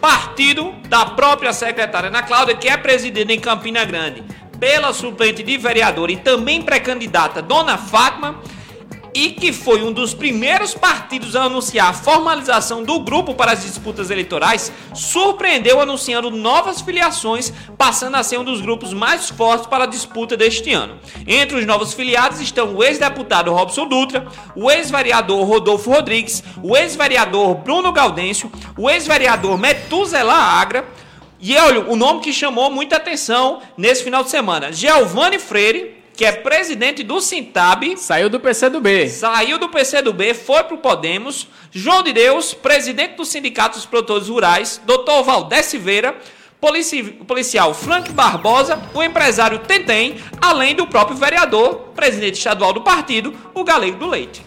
partido da própria secretária Ana Cláudia, que é presidida em Campina Grande pela suplente de vereador e também pré-candidata Dona Fátima, e que foi um dos primeiros partidos a anunciar a formalização do grupo para as disputas eleitorais, surpreendeu anunciando novas filiações, passando a ser um dos grupos mais fortes para a disputa deste ano. Entre os novos filiados estão o ex-deputado Robson Dutra, o ex-vereador Rodolfo Rodrigues, o ex-vereador Bruno Gaudêncio, o ex-vereador Metuzela Agra, e olha, o nome que chamou muita atenção nesse final de semana, Giovanni Freire, que é presidente do Sintab. Saiu do PCdoB. Saiu do PCdoB, foi pro Podemos. João de Deus, presidente do Sindicato dos Produtores Rurais. Doutor Valdés Silveira, polici policial Frank Barbosa, o empresário Tentem, além do próprio vereador, presidente estadual do partido, o Galego do Leite.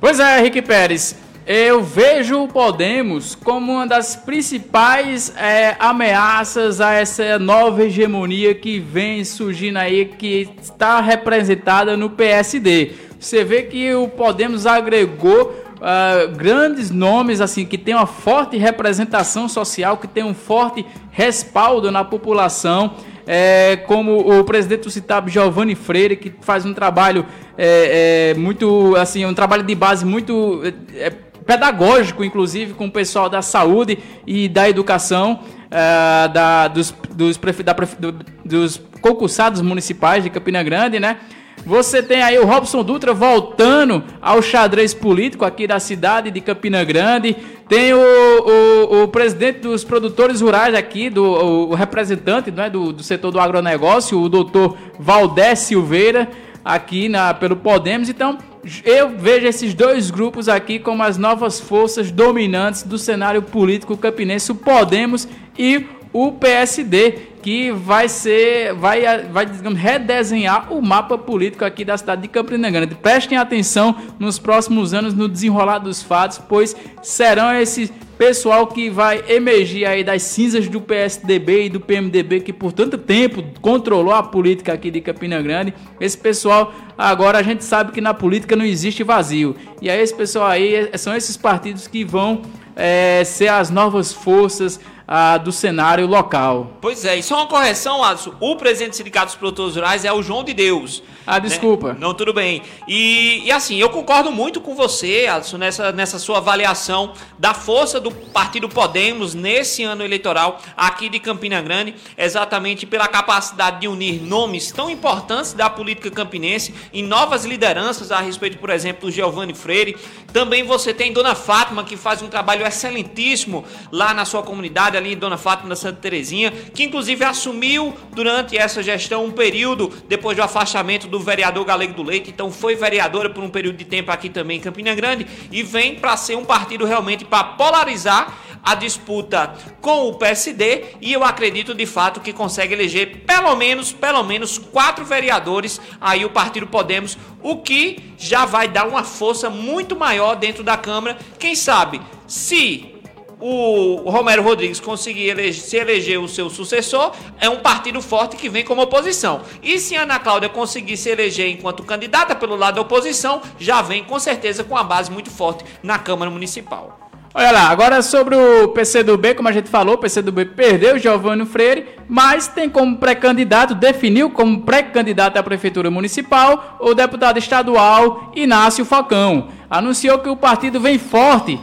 Pois é, Henrique Pérez. Eu vejo o Podemos como uma das principais é, ameaças a essa nova hegemonia que vem surgindo aí, que está representada no PSD. Você vê que o Podemos agregou uh, grandes nomes assim que tem uma forte representação social, que tem um forte respaldo na população. É, como o presidente do Citab, Giovanni Freire, que faz um trabalho é, é, muito, assim, um trabalho de base muito é, pedagógico, inclusive, com o pessoal da saúde e da educação, uh, da, dos, dos, da, do, dos concursados municipais de Campina Grande, né? Você tem aí o Robson Dutra voltando ao xadrez político aqui da cidade de Campina Grande. Tem o, o, o presidente dos produtores rurais aqui, do, o, o representante é, do, do setor do agronegócio, o doutor Valdés Silveira, aqui na, pelo Podemos. Então, eu vejo esses dois grupos aqui como as novas forças dominantes do cenário político campinense, o Podemos e o PSD, que vai ser, vai, vai digamos, redesenhar o mapa político aqui da cidade de Campina Grande. Prestem atenção nos próximos anos no desenrolar dos fatos, pois serão esses pessoal que vai emergir aí das cinzas do PSDB e do PMDB que por tanto tempo controlou a política aqui de Campina Grande. Esse pessoal agora a gente sabe que na política não existe vazio. E aí esse pessoal aí são esses partidos que vão é, ser as novas forças ah, do cenário local. Pois é, e só uma correção, Alisson. O presidente do Sindicato dos Produtores Rurais é o João de Deus. Ah, desculpa. Né? Não, tudo bem. E, e, assim, eu concordo muito com você, Alisson, nessa, nessa sua avaliação da força do Partido Podemos nesse ano eleitoral aqui de Campina Grande, exatamente pela capacidade de unir nomes tão importantes da política campinense em novas lideranças a respeito, por exemplo, do Giovanni Freire. Também você tem Dona Fátima, que faz um trabalho excelentíssimo lá na sua comunidade, ali em Dona Fátima da Santa Terezinha, que inclusive assumiu durante essa gestão um período depois do afastamento do do vereador Galego do Leite, então foi vereadora por um período de tempo aqui também em Campina Grande e vem para ser um partido realmente para polarizar a disputa com o PSD e eu acredito de fato que consegue eleger pelo menos, pelo menos quatro vereadores aí o Partido Podemos, o que já vai dar uma força muito maior dentro da Câmara. Quem sabe se o Romero Rodrigues conseguir eleger, se eleger o seu sucessor, é um partido forte que vem como oposição. E se Ana Cláudia conseguir se eleger enquanto candidata pelo lado da oposição, já vem com certeza com a base muito forte na Câmara Municipal. Olha lá, agora sobre o PCdoB, como a gente falou, o PCdoB perdeu Giovanni Freire, mas tem como pré-candidato, definiu como pré-candidato à Prefeitura Municipal o deputado estadual Inácio Falcão. Anunciou que o partido vem forte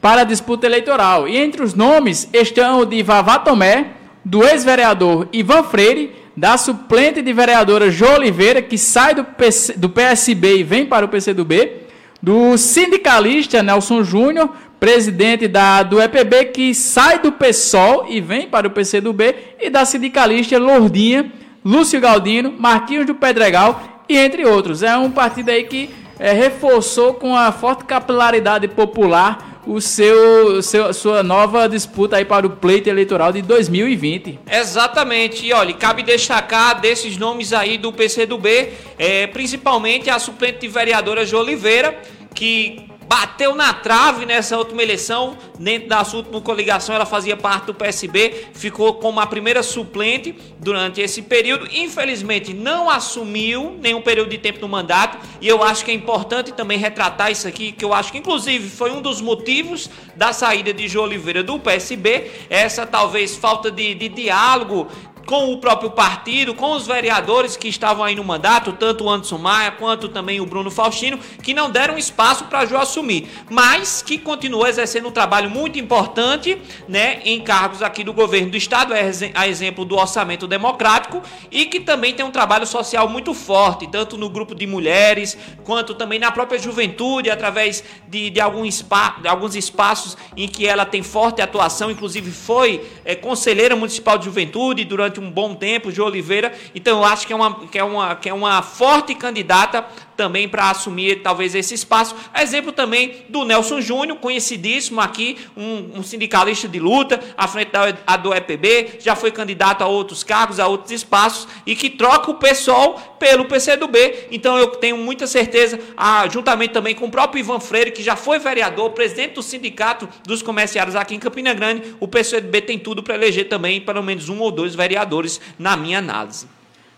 para a disputa eleitoral. E entre os nomes estão o de Vavá Tomé, do ex-vereador Ivan Freire, da suplente de vereadora Jo Oliveira, que sai do, PC, do PSB e vem para o PCdoB, do sindicalista Nelson Júnior, presidente da, do EPB, que sai do PSOL e vem para o PCdoB, e da sindicalista Lordinha, Lúcio Galdino, Marquinhos do Pedregal, e entre outros. É um partido aí que é, reforçou com a forte capilaridade popular o seu, seu, sua nova disputa aí para o pleito eleitoral de 2020. Exatamente. E olha, cabe destacar desses nomes aí do PCdoB, é, principalmente a suplente vereadora de Oliveira, que bateu na trave nessa última eleição, dentro da sua última coligação, ela fazia parte do PSB, ficou como a primeira suplente durante esse período. Infelizmente, não assumiu nenhum período de tempo no mandato, e eu acho que é importante também retratar isso aqui, que eu acho que inclusive foi um dos motivos da saída de João Oliveira do PSB, essa talvez falta de, de diálogo com o próprio partido, com os vereadores que estavam aí no mandato, tanto o Anderson Maia quanto também o Bruno Faustino, que não deram espaço para João assumir, mas que continuou exercendo um trabalho muito importante, né, em cargos aqui do governo do estado, a exemplo do orçamento democrático, e que também tem um trabalho social muito forte, tanto no grupo de mulheres, quanto também na própria juventude, através de, de, algum spa, de alguns espaços em que ela tem forte atuação, inclusive foi é, conselheira municipal de juventude durante durante um bom tempo, de Oliveira. Então eu acho que é uma, que é uma, que é uma forte candidata também para assumir talvez esse espaço. Exemplo também do Nelson Júnior, conhecidíssimo aqui, um, um, sindicalista de luta, à frente da do EPB, já foi candidato a outros cargos, a outros espaços, e que troca o pessoal pelo PCdoB. Então eu tenho muita certeza, ah, juntamente também com o próprio Ivan Freire, que já foi vereador, presidente do Sindicato dos Comerciários aqui em Campina Grande, o PCdoB tem tudo para eleger também pelo menos um ou dois vereadores, na minha análise.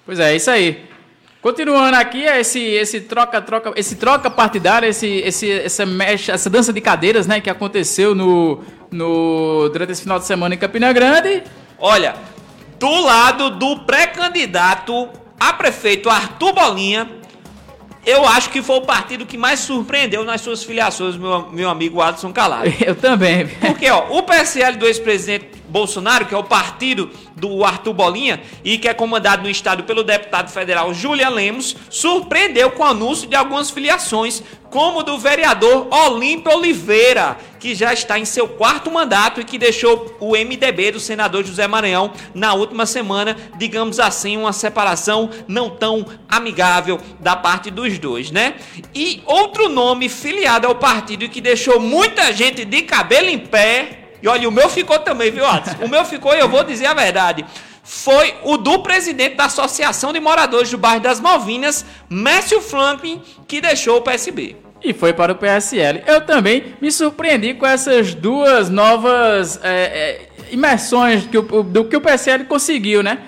Pois é, é isso aí. Continuando aqui, esse, esse troca, troca, esse troca partidário, esse, esse, essa, mecha, essa dança de cadeiras, né, que aconteceu no, no, durante esse final de semana em Campina Grande. Olha, do lado do pré-candidato a prefeito Arthur Bolinha, eu acho que foi o partido que mais surpreendeu nas suas filiações, meu, meu amigo Adson Calado. Eu também. Porque, ó, o PSL do ex-presidente Bolsonaro, que é o partido do Arthur Bolinha e que é comandado no estado pelo deputado federal Julia Lemos, surpreendeu com o anúncio de algumas filiações, como do vereador Olímpio Oliveira, que já está em seu quarto mandato e que deixou o MDB do senador José Maranhão na última semana, digamos assim, uma separação não tão amigável da parte dos dois, né? E outro nome filiado ao partido que deixou muita gente de cabelo em pé e olha, o meu ficou também, viu, Atos? O meu ficou e eu vou dizer a verdade. Foi o do presidente da Associação de Moradores do Bairro das Malvinas, Mércio Franklin, que deixou o PSB. E foi para o PSL. Eu também me surpreendi com essas duas novas é, é, imersões que o, do que o PSL conseguiu, né?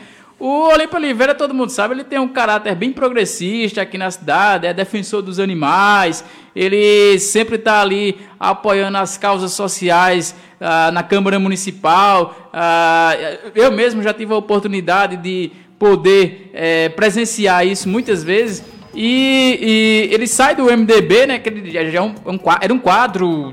O Olímpio Oliveira, todo mundo sabe, ele tem um caráter bem progressista aqui na cidade, é defensor dos animais, ele sempre está ali apoiando as causas sociais ah, na Câmara Municipal. Ah, eu mesmo já tive a oportunidade de poder é, presenciar isso muitas vezes. E, e, ele sai do MDB, né? Que ele já é um, um, era um quadro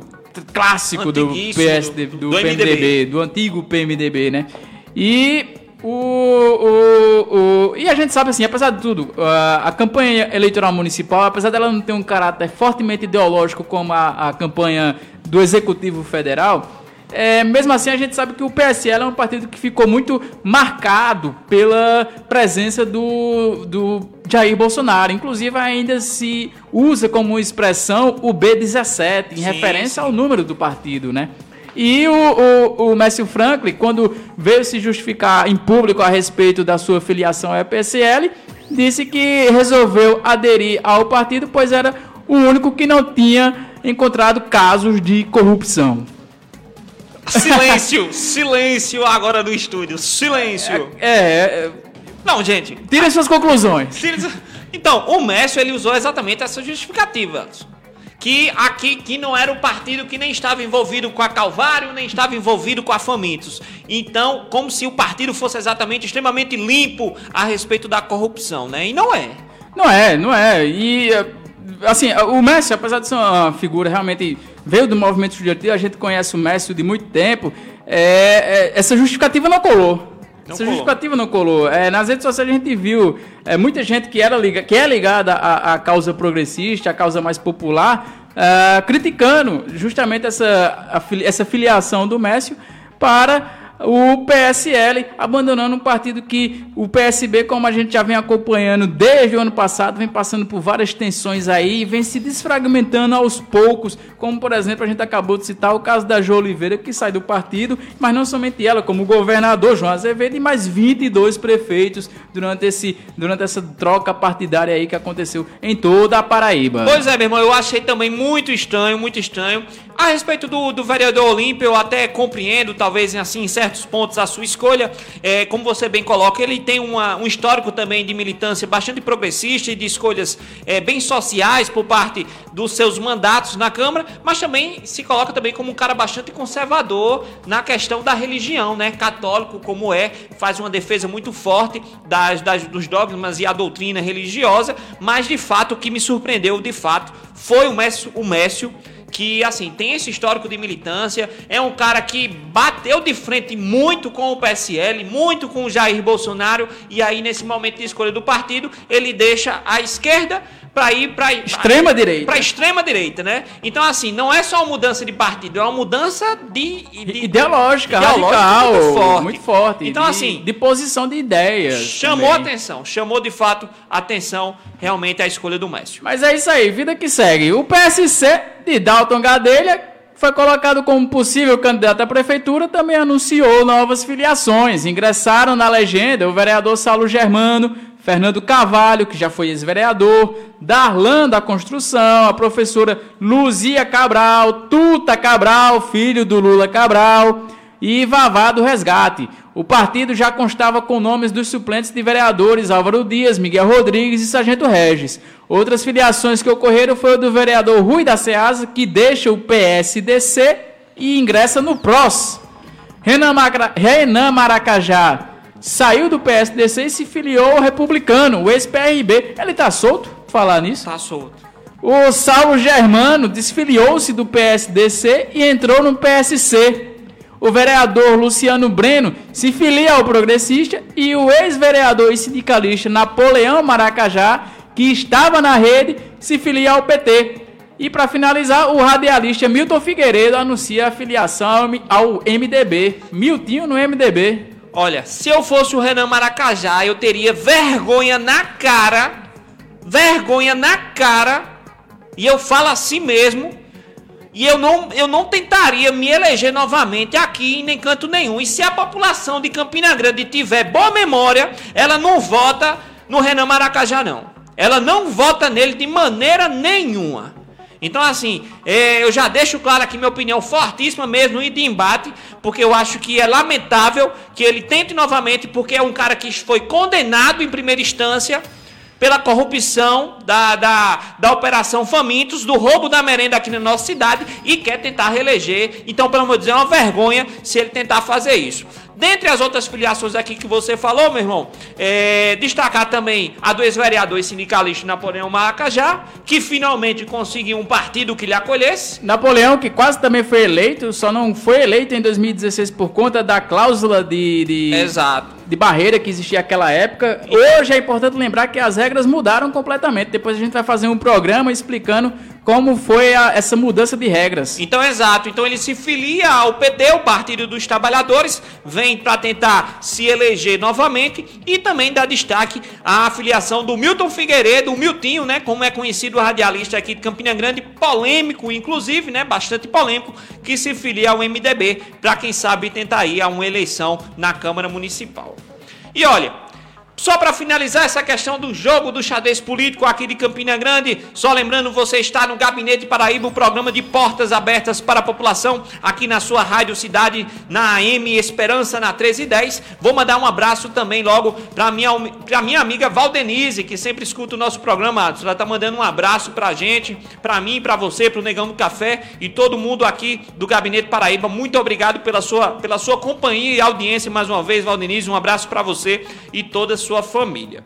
clássico do PSD, do, do, do PMDB, MDB. do antigo PMDB, né? E o, o, o, e a gente sabe assim, apesar de tudo, a, a, campanha eleitoral municipal, apesar dela não ter um caráter fortemente ideológico como a, a campanha do Executivo Federal, é, mesmo assim a gente sabe que o PSL é um partido que ficou muito marcado pela presença do, do Jair Bolsonaro. Inclusive ainda se usa como expressão o B17, em sim, referência sim. ao número do partido, né? E o, o, o Messi Franklin, quando veio se justificar em público a respeito da sua filiação ao PSL, disse que resolveu aderir ao partido, pois era o único que não tinha encontrado casos de corrupção. Silêncio, silêncio agora no estúdio, silêncio. É, é, é não, gente. Tire suas conclusões. Então, o Messi ele usou exatamente essa justificativa que aqui que não era o partido que nem estava envolvido com a Calvário, nem estava envolvido com a Famintos. Então, como se o partido fosse exatamente extremamente limpo a respeito da corrupção, né? E não é. Não é, não é. E assim, o Messi, apesar de ser uma figura realmente veio do movimento estudantil, a gente conhece o Messi de muito tempo, é, é, essa justificativa não colou. Não Essa colou. justificativa não colou. É, nas redes sociais a gente viu é, muita gente que, era liga, que é ligada à, à causa progressista, à causa mais popular, uh, criticando justamente essa, a, essa filiação do Messi para o PSL abandonando um partido que o PSB, como a gente já vem acompanhando desde o ano passado, vem passando por várias tensões aí, vem se desfragmentando aos poucos, como por exemplo a gente acabou de citar o caso da Jo Oliveira, que sai do partido, mas não somente ela, como o governador João Azevedo e mais 22 prefeitos durante, esse, durante essa troca partidária aí que aconteceu em toda a Paraíba. Pois é, meu irmão, eu achei também muito estranho, muito estranho. A respeito do, do vereador Olímpio, eu até compreendo, talvez assim, em certos pontos, a sua escolha. É, como você bem coloca, ele tem uma, um histórico também de militância bastante progressista e de escolhas é, bem sociais por parte dos seus mandatos na Câmara, mas também se coloca também como um cara bastante conservador na questão da religião, né? Católico como é, faz uma defesa muito forte das, das, dos dogmas e a doutrina religiosa, mas de fato o que me surpreendeu, de fato, foi o Mécio, o Mécio que assim tem esse histórico de militância, é um cara que bateu de frente muito com o PSL, muito com o Jair Bolsonaro e aí nesse momento de escolha do partido, ele deixa a esquerda para ir para extrema direita. Para extrema direita, né? Então assim, não é só uma mudança de partido, é uma mudança de, de ideológica, ideológica radical, muito forte. muito forte. Então de, assim, de posição de ideias. Chamou também. atenção, chamou de fato atenção realmente a escolha do Mércio. Mas é isso aí, vida que segue. O PSC de Dalton Gadelha foi colocado como possível candidato à prefeitura, também anunciou novas filiações. Ingressaram na legenda o vereador Saulo Germano, Fernando Cavalho, que já foi ex-vereador, Darlan da Construção, a professora Luzia Cabral, Tuta Cabral, filho do Lula Cabral, e Vavá do Resgate. O partido já constava com nomes dos suplentes de vereadores Álvaro Dias, Miguel Rodrigues e Sargento Regis. Outras filiações que ocorreram foi o do vereador Rui da Ceasa, que deixa o PSDC e ingressa no PROS. Renan, Renan Maracajá saiu do PSDC e se filiou ao republicano, o ex-PRB. Ele tá solto? Falar nisso? Tá solto. O Saulo Germano desfiliou-se do PSDC e entrou no PSC. o vereador Luciano Breno se filia ao progressista e o ex-vereador e sindicalista Napoleão Maracajá, que estava na rede, se filia ao PT. E para finalizar, o radialista Milton Figueiredo anuncia a filiação ao MDB. Miltinho no MDB. Olha, se eu fosse o Renan Maracajá, eu teria vergonha na cara, vergonha na cara, e eu falo assim mesmo, e eu não, eu não tentaria me eleger novamente aqui em canto nenhum. E se a população de Campina Grande tiver boa memória, ela não vota no Renan Maracajá, não. Ela não vota nele de maneira nenhuma. Então, assim, é, eu já deixo claro aqui minha opinião fortíssima mesmo e de embate, porque eu acho que é lamentável que ele tente novamente, porque é um cara que foi condenado em primeira instância pela corrupção da, da, da Operação Famintos, do roubo da merenda aqui na nossa cidade e quer tentar reeleger. Então, pelo amor de Deus, é uma vergonha se ele tentar fazer isso. Dentre as outras filiações aqui que você falou, meu irmão, é, destacar também a do ex-vereador e sindicalista Napoleão Maracajá, que finalmente conseguiu um partido que lhe acolhesse. Napoleão, que quase também foi eleito, só não foi eleito em 2016 por conta da cláusula de, de, Exato. de barreira que existia naquela época. Hoje é importante lembrar que as regras mudaram completamente. Depois a gente vai fazer um programa explicando como foi a, essa mudança de regras. Então, exato. Então ele se filia ao PT, o Partido dos Trabalhadores, vem para tentar se eleger novamente e também dá destaque à filiação do Milton Figueiredo, o Miltinho, né, como é conhecido o radialista aqui de Campina Grande, polêmico inclusive, né, bastante polêmico, que se filia ao MDB para quem sabe tentar ir a uma eleição na Câmara Municipal. E olha, só para finalizar essa questão do jogo do xadrez político aqui de Campina Grande, só lembrando, você está no Gabinete Paraíba, o programa de portas abertas para a população, aqui na sua Rádio Cidade, na AM Esperança, na 1310. Vou mandar um abraço também logo para minha, minha amiga Valdenise, que sempre escuta o nosso programa. Ela está mandando um abraço para a gente, para mim, para você, para o Negão do Café e todo mundo aqui do Gabinete Paraíba. Muito obrigado pela sua, pela sua companhia e audiência mais uma vez, Valdenise. Um abraço para você e toda a sua família.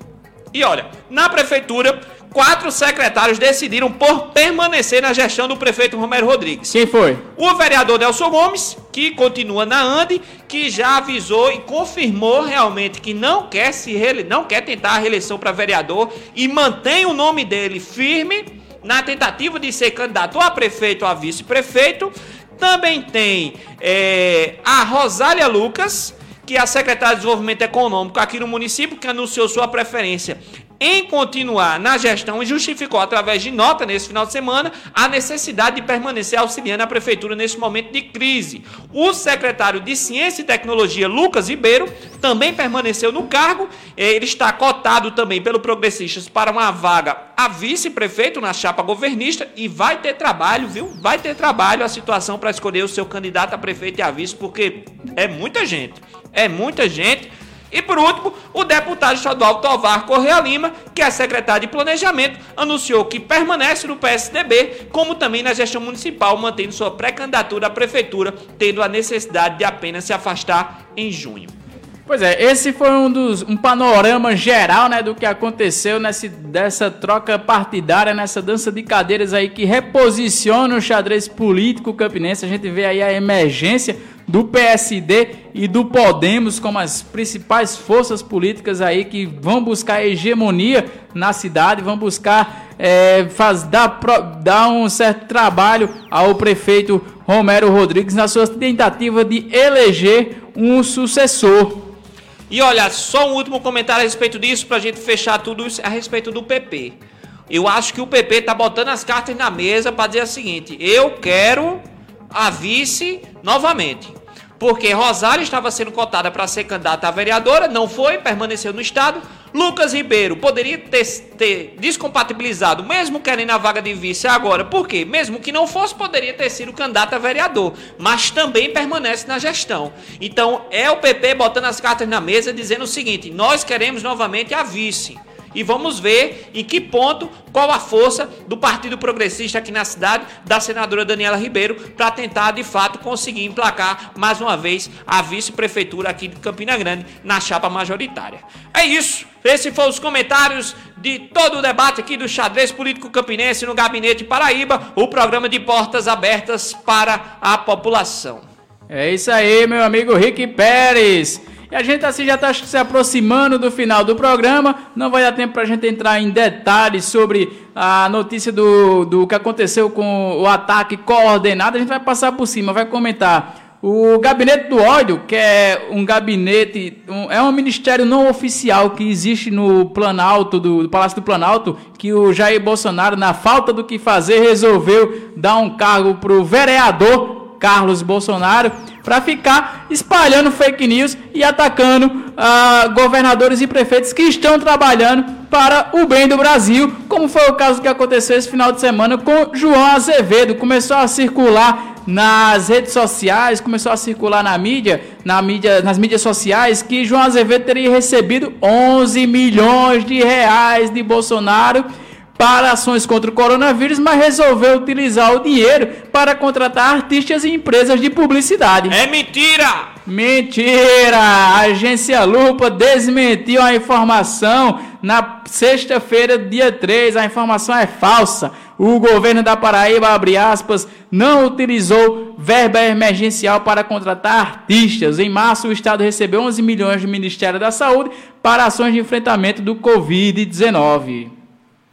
E olha, na prefeitura, quatro secretários decidiram por permanecer na gestão do prefeito Romero Rodrigues. Quem foi? O vereador Nelson Gomes, que continua na ANDE, que já avisou e confirmou realmente que não quer se reele... não quer tentar a reeleição para vereador e mantém o nome dele firme na tentativa de ser candidato a prefeito ou a vice-prefeito. Também tem é, a Rosália Lucas, que a secretária de Desenvolvimento Econômico aqui no município, que anunciou sua preferência em continuar na gestão e justificou através de nota nesse final de semana a necessidade de permanecer auxiliando a prefeitura nesse momento de crise. O secretário de Ciência e Tecnologia, Lucas Ribeiro, também permaneceu no cargo. Ele está cotado também pelo Progressistas para uma vaga a vice-prefeito na chapa governista e vai ter trabalho, viu? Vai ter trabalho a situação para escolher o seu candidato a prefeito e a vice, porque é muita gente. É muita gente. E por último, o deputado estadual Tovar Correia Lima, que é secretário de Planejamento, anunciou que permanece no PSDB, como também na gestão municipal, mantendo sua pré-candidatura à prefeitura, tendo a necessidade de apenas se afastar em junho. Pois é, esse foi um dos um panorama geral, né, do que aconteceu nessa dessa troca partidária, nessa dança de cadeiras aí que reposiciona o xadrez político campinense. A gente vê aí a emergência do PSD e do Podemos como as principais forças políticas aí que vão buscar hegemonia na cidade, vão buscar é, faz, dar, dar um certo trabalho ao prefeito Romero Rodrigues na sua tentativa de eleger um sucessor. E olha, só um último comentário a respeito disso, para a gente fechar tudo isso a respeito do PP. Eu acho que o PP está botando as cartas na mesa para dizer o seguinte: eu quero a vice novamente porque Rosário estava sendo cotada para ser candidata a vereadora, não foi, permaneceu no Estado. Lucas Ribeiro poderia ter, ter, descompatibilizado, mesmo querendo a vaga de vice agora. Por quê? Mesmo que não fosse, poderia ter sido candidato a vereador, mas também permanece na gestão. Então é o PP botando as cartas na mesa, dizendo o seguinte: nós queremos novamente a vice. E vamos ver em que ponto, qual a força do Partido Progressista aqui na cidade, da senadora Daniela Ribeiro, para tentar de fato conseguir emplacar mais uma vez a vice-prefeitura aqui de Campina Grande na chapa majoritária. É isso. Esses foram os comentários de todo o debate aqui do xadrez político campinense no Gabinete Paraíba, o programa de portas abertas para a população. É isso aí, meu amigo Rick Pérez. E a gente assim já está se aproximando do final do programa. Não vai dar tempo para a gente entrar em detalhes sobre a notícia do, do que aconteceu com o ataque coordenado. A gente vai passar por cima, vai comentar. O Gabinete do Ódio, que é um gabinete, um, é um ministério não oficial que existe no Planalto, do, do, Palácio do Planalto, que o Jair Bolsonaro, na falta do que fazer, resolveu dar um cargo para o vereador Carlos Bolsonaro para ficar espalhando fake news e atacando uh, governadores e prefeitos que estão trabalhando para o bem do Brasil, como foi o caso que aconteceu esse final de semana com João Azevedo. Começou a circular nas redes sociais, começou a circular na mídia, na mídia, nas mídias sociais, que João Azevedo teria recebido 11 milhões de reais de Bolsonaro para ações contra o coronavírus, mas resolveu utilizar o dinheiro para contratar artistas e empresas de publicidade. É mentira! Mentira! A agência Lupa desmentiu a informação na sexta-feira, dia 3. A informação é falsa. O governo da Paraíba, abre aspas, não utilizou verba emergencial para contratar artistas. Em março, o Estado recebeu 11 milhões do Ministério da Saúde para ações de enfrentamento do Covid-19.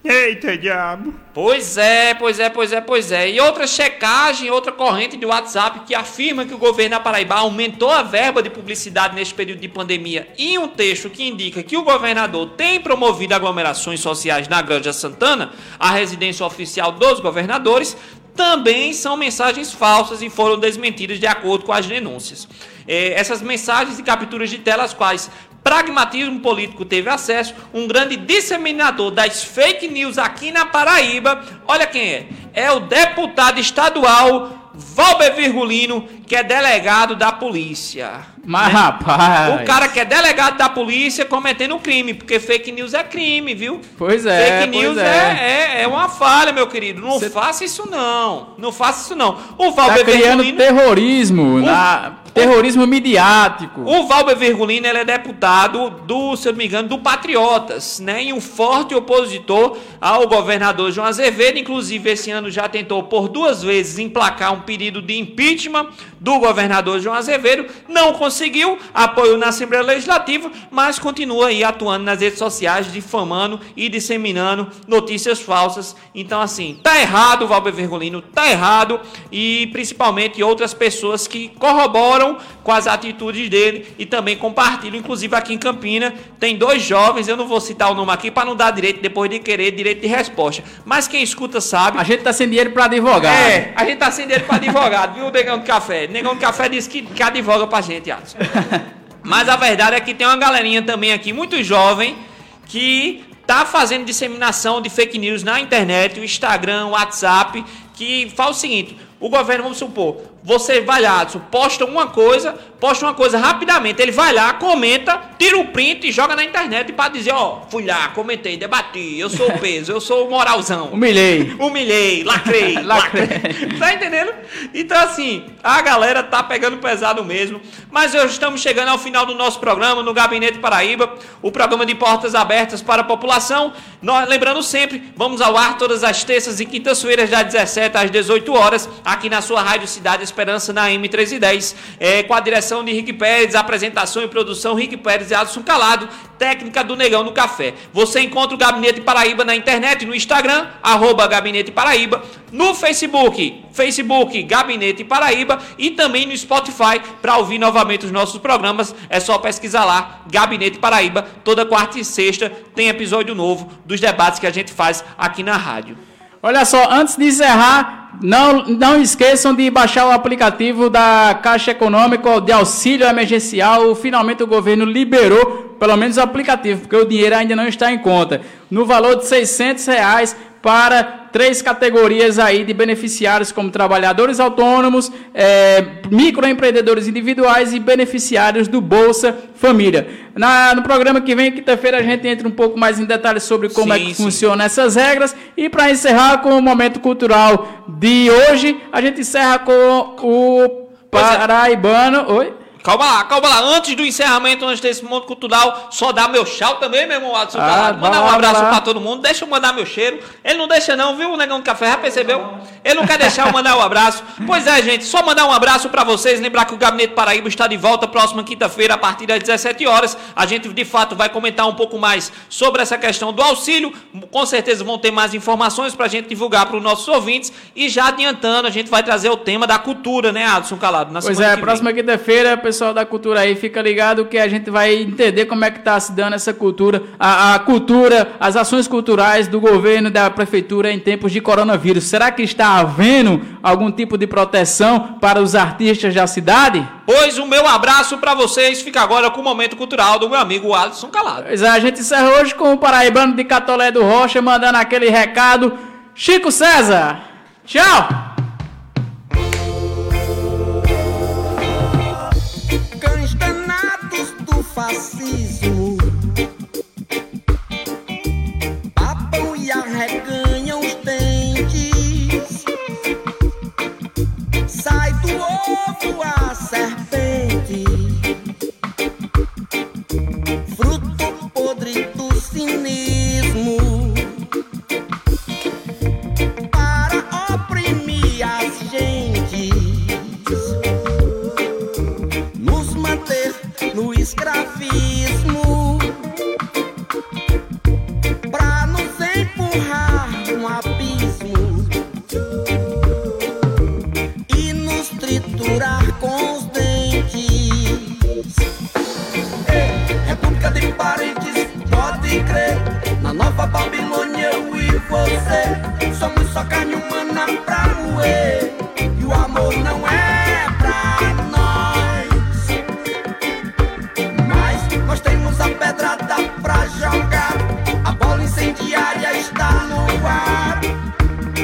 Eita, diabo. Pois é, pois é, pois é, pois é. E outra checagem, outra corrente de WhatsApp que afirma que o governo da Paraíba aumentou a verba de publicidade neste período de pandemia e um texto que indica que o governador tem promovido aglomerações sociais na Granja Santana, a residência oficial dos governadores, também são mensagens falsas e foram desmentidas de acordo com as denúncias. É, essas mensagens e capturas de telas quais pragmatismo político teve acesso, um grande disseminador das fake news aqui na Paraíba. Olha quem é? É o deputado estadual Valber Virgulino, que é delegado da polícia. Mas, né? rapaz. O cara que é delegado da polícia cometendo um crime, porque fake news é crime, viu? Pois é. Fake news é. É, é, é, uma falha, meu querido. Não Cê... faça isso, não. Não faça isso, não. O Valber tá criando Virgulino. terrorismo. O... Na Terrorismo midiático. O Valber Virgulino ele é deputado do, se eu não me engano, do Patriotas, né? E um forte opositor ao governador João Azevedo. Inclusive, esse ano já tentou por duas vezes emplacar um pedido de impeachment do governador João Azevedo. Não conseguiu apoio na Assembleia Legislativa, mas continua aí atuando nas redes sociais, difamando e disseminando notícias falsas. Então, assim, tá errado Valber Virgulino, tá errado. E principalmente outras pessoas que corroboram com as atitudes dele e também compartilham. Inclusive aqui em Campina tem dois jovens, eu não vou citar o nome aqui para não dar direito depois de querer direito de resposta. Mas quem escuta sabe. A gente tá sem dinheiro para advogado. É, a gente tá sem dinheiro para advogado, viu, Negão do Café? Negão do Café disse que, que advoga pra gente, Alisson. Mas a verdade é que tem uma galerinha também aqui, muito jovem, que tá fazendo disseminação de fake news na internet, o Instagram, o WhatsApp, que fala o seguinte: o governo, vamos supor, você vai lá, posta uma coisa, posta uma coisa rapidamente, ele vai lá, comenta, tira o print e joga na internet para dizer, ó, fui lá, comentei, debati, eu sou o peso, eu sou o moralzão. Humilhei. Humilhei, lacrei, lacrei. tá entendendo? Então assim, a galera tá pegando pesado mesmo, mas hoje estamos chegando ao final do nosso programa no Gabinete Paraíba, o programa de portas abertas para a população. Nós, lembrando sempre, vamos ao ar todas as terças e quintas-feiras das 17 às 18 horas, aqui na sua Rádio Cidade Esperança na M1310, é, com a direção de Rick Pérez, apresentação e produção Rick Pérez e Adson Calado, técnica do Negão no Café. Você encontra o Gabinete Paraíba na internet, no Instagram, arroba Gabinete Paraíba, no Facebook, Facebook Gabinete Paraíba e também no Spotify para ouvir novamente os nossos programas. É só pesquisar lá, Gabinete Paraíba. Toda quarta e sexta tem episódio novo dos debates que a gente faz aqui na rádio. Olha só, antes de encerrar, não, não esqueçam de baixar o aplicativo da Caixa Econômica de auxílio emergencial. Finalmente o governo liberou pelo menos o aplicativo, porque o dinheiro ainda não está em conta. No valor de 600 reais para três categorias aí de beneficiários, como trabalhadores autônomos, é, microempreendedores individuais e beneficiários do Bolsa Família. Na, no programa que vem, quinta-feira, a gente entra um pouco mais em detalhes sobre como sim, é que sim. funcionam essas regras. E para encerrar com o momento cultural de hoje, a gente encerra com o é. paraibano. Oi? Calma lá, calma lá. Antes do encerramento, antes desse mundo cultural, só dar meu tchau também, meu irmão Adson ah, Mandar um abraço pra todo mundo. Deixa eu mandar meu cheiro. Ele não deixa não, viu, o Negão do Café? Já percebeu? Ele não quer deixar eu mandar um abraço. Pois é, gente, só mandar um abraço para vocês. Lembrar que o Gabinete Paraíba está de volta próxima quinta-feira, a partir das 17 horas. A gente, de fato, vai comentar um pouco mais sobre essa questão do auxílio. Com certeza vão ter mais informações pra gente divulgar para os nossos ouvintes. E já adiantando, a gente vai trazer o tema da cultura, né, Adson Calado? pois é, próxima quinta-feira, pessoal pessoal da cultura aí, fica ligado que a gente vai entender como é que está se dando essa cultura, a, a, cultura, as ações culturais do governo da prefeitura em tempos de coronavírus. Será que está havendo algum tipo de proteção para os artistas da cidade? Pois o meu abraço para vocês fica agora com o momento cultural do meu amigo Alisson Calado. Pois é, a gente encerra hoje com o paraibano de Catolé do Rocha mandando aquele recado. Chico César, tchau! Fascismo. Papam e arreganham os dentes. Sai do ovo a serpente.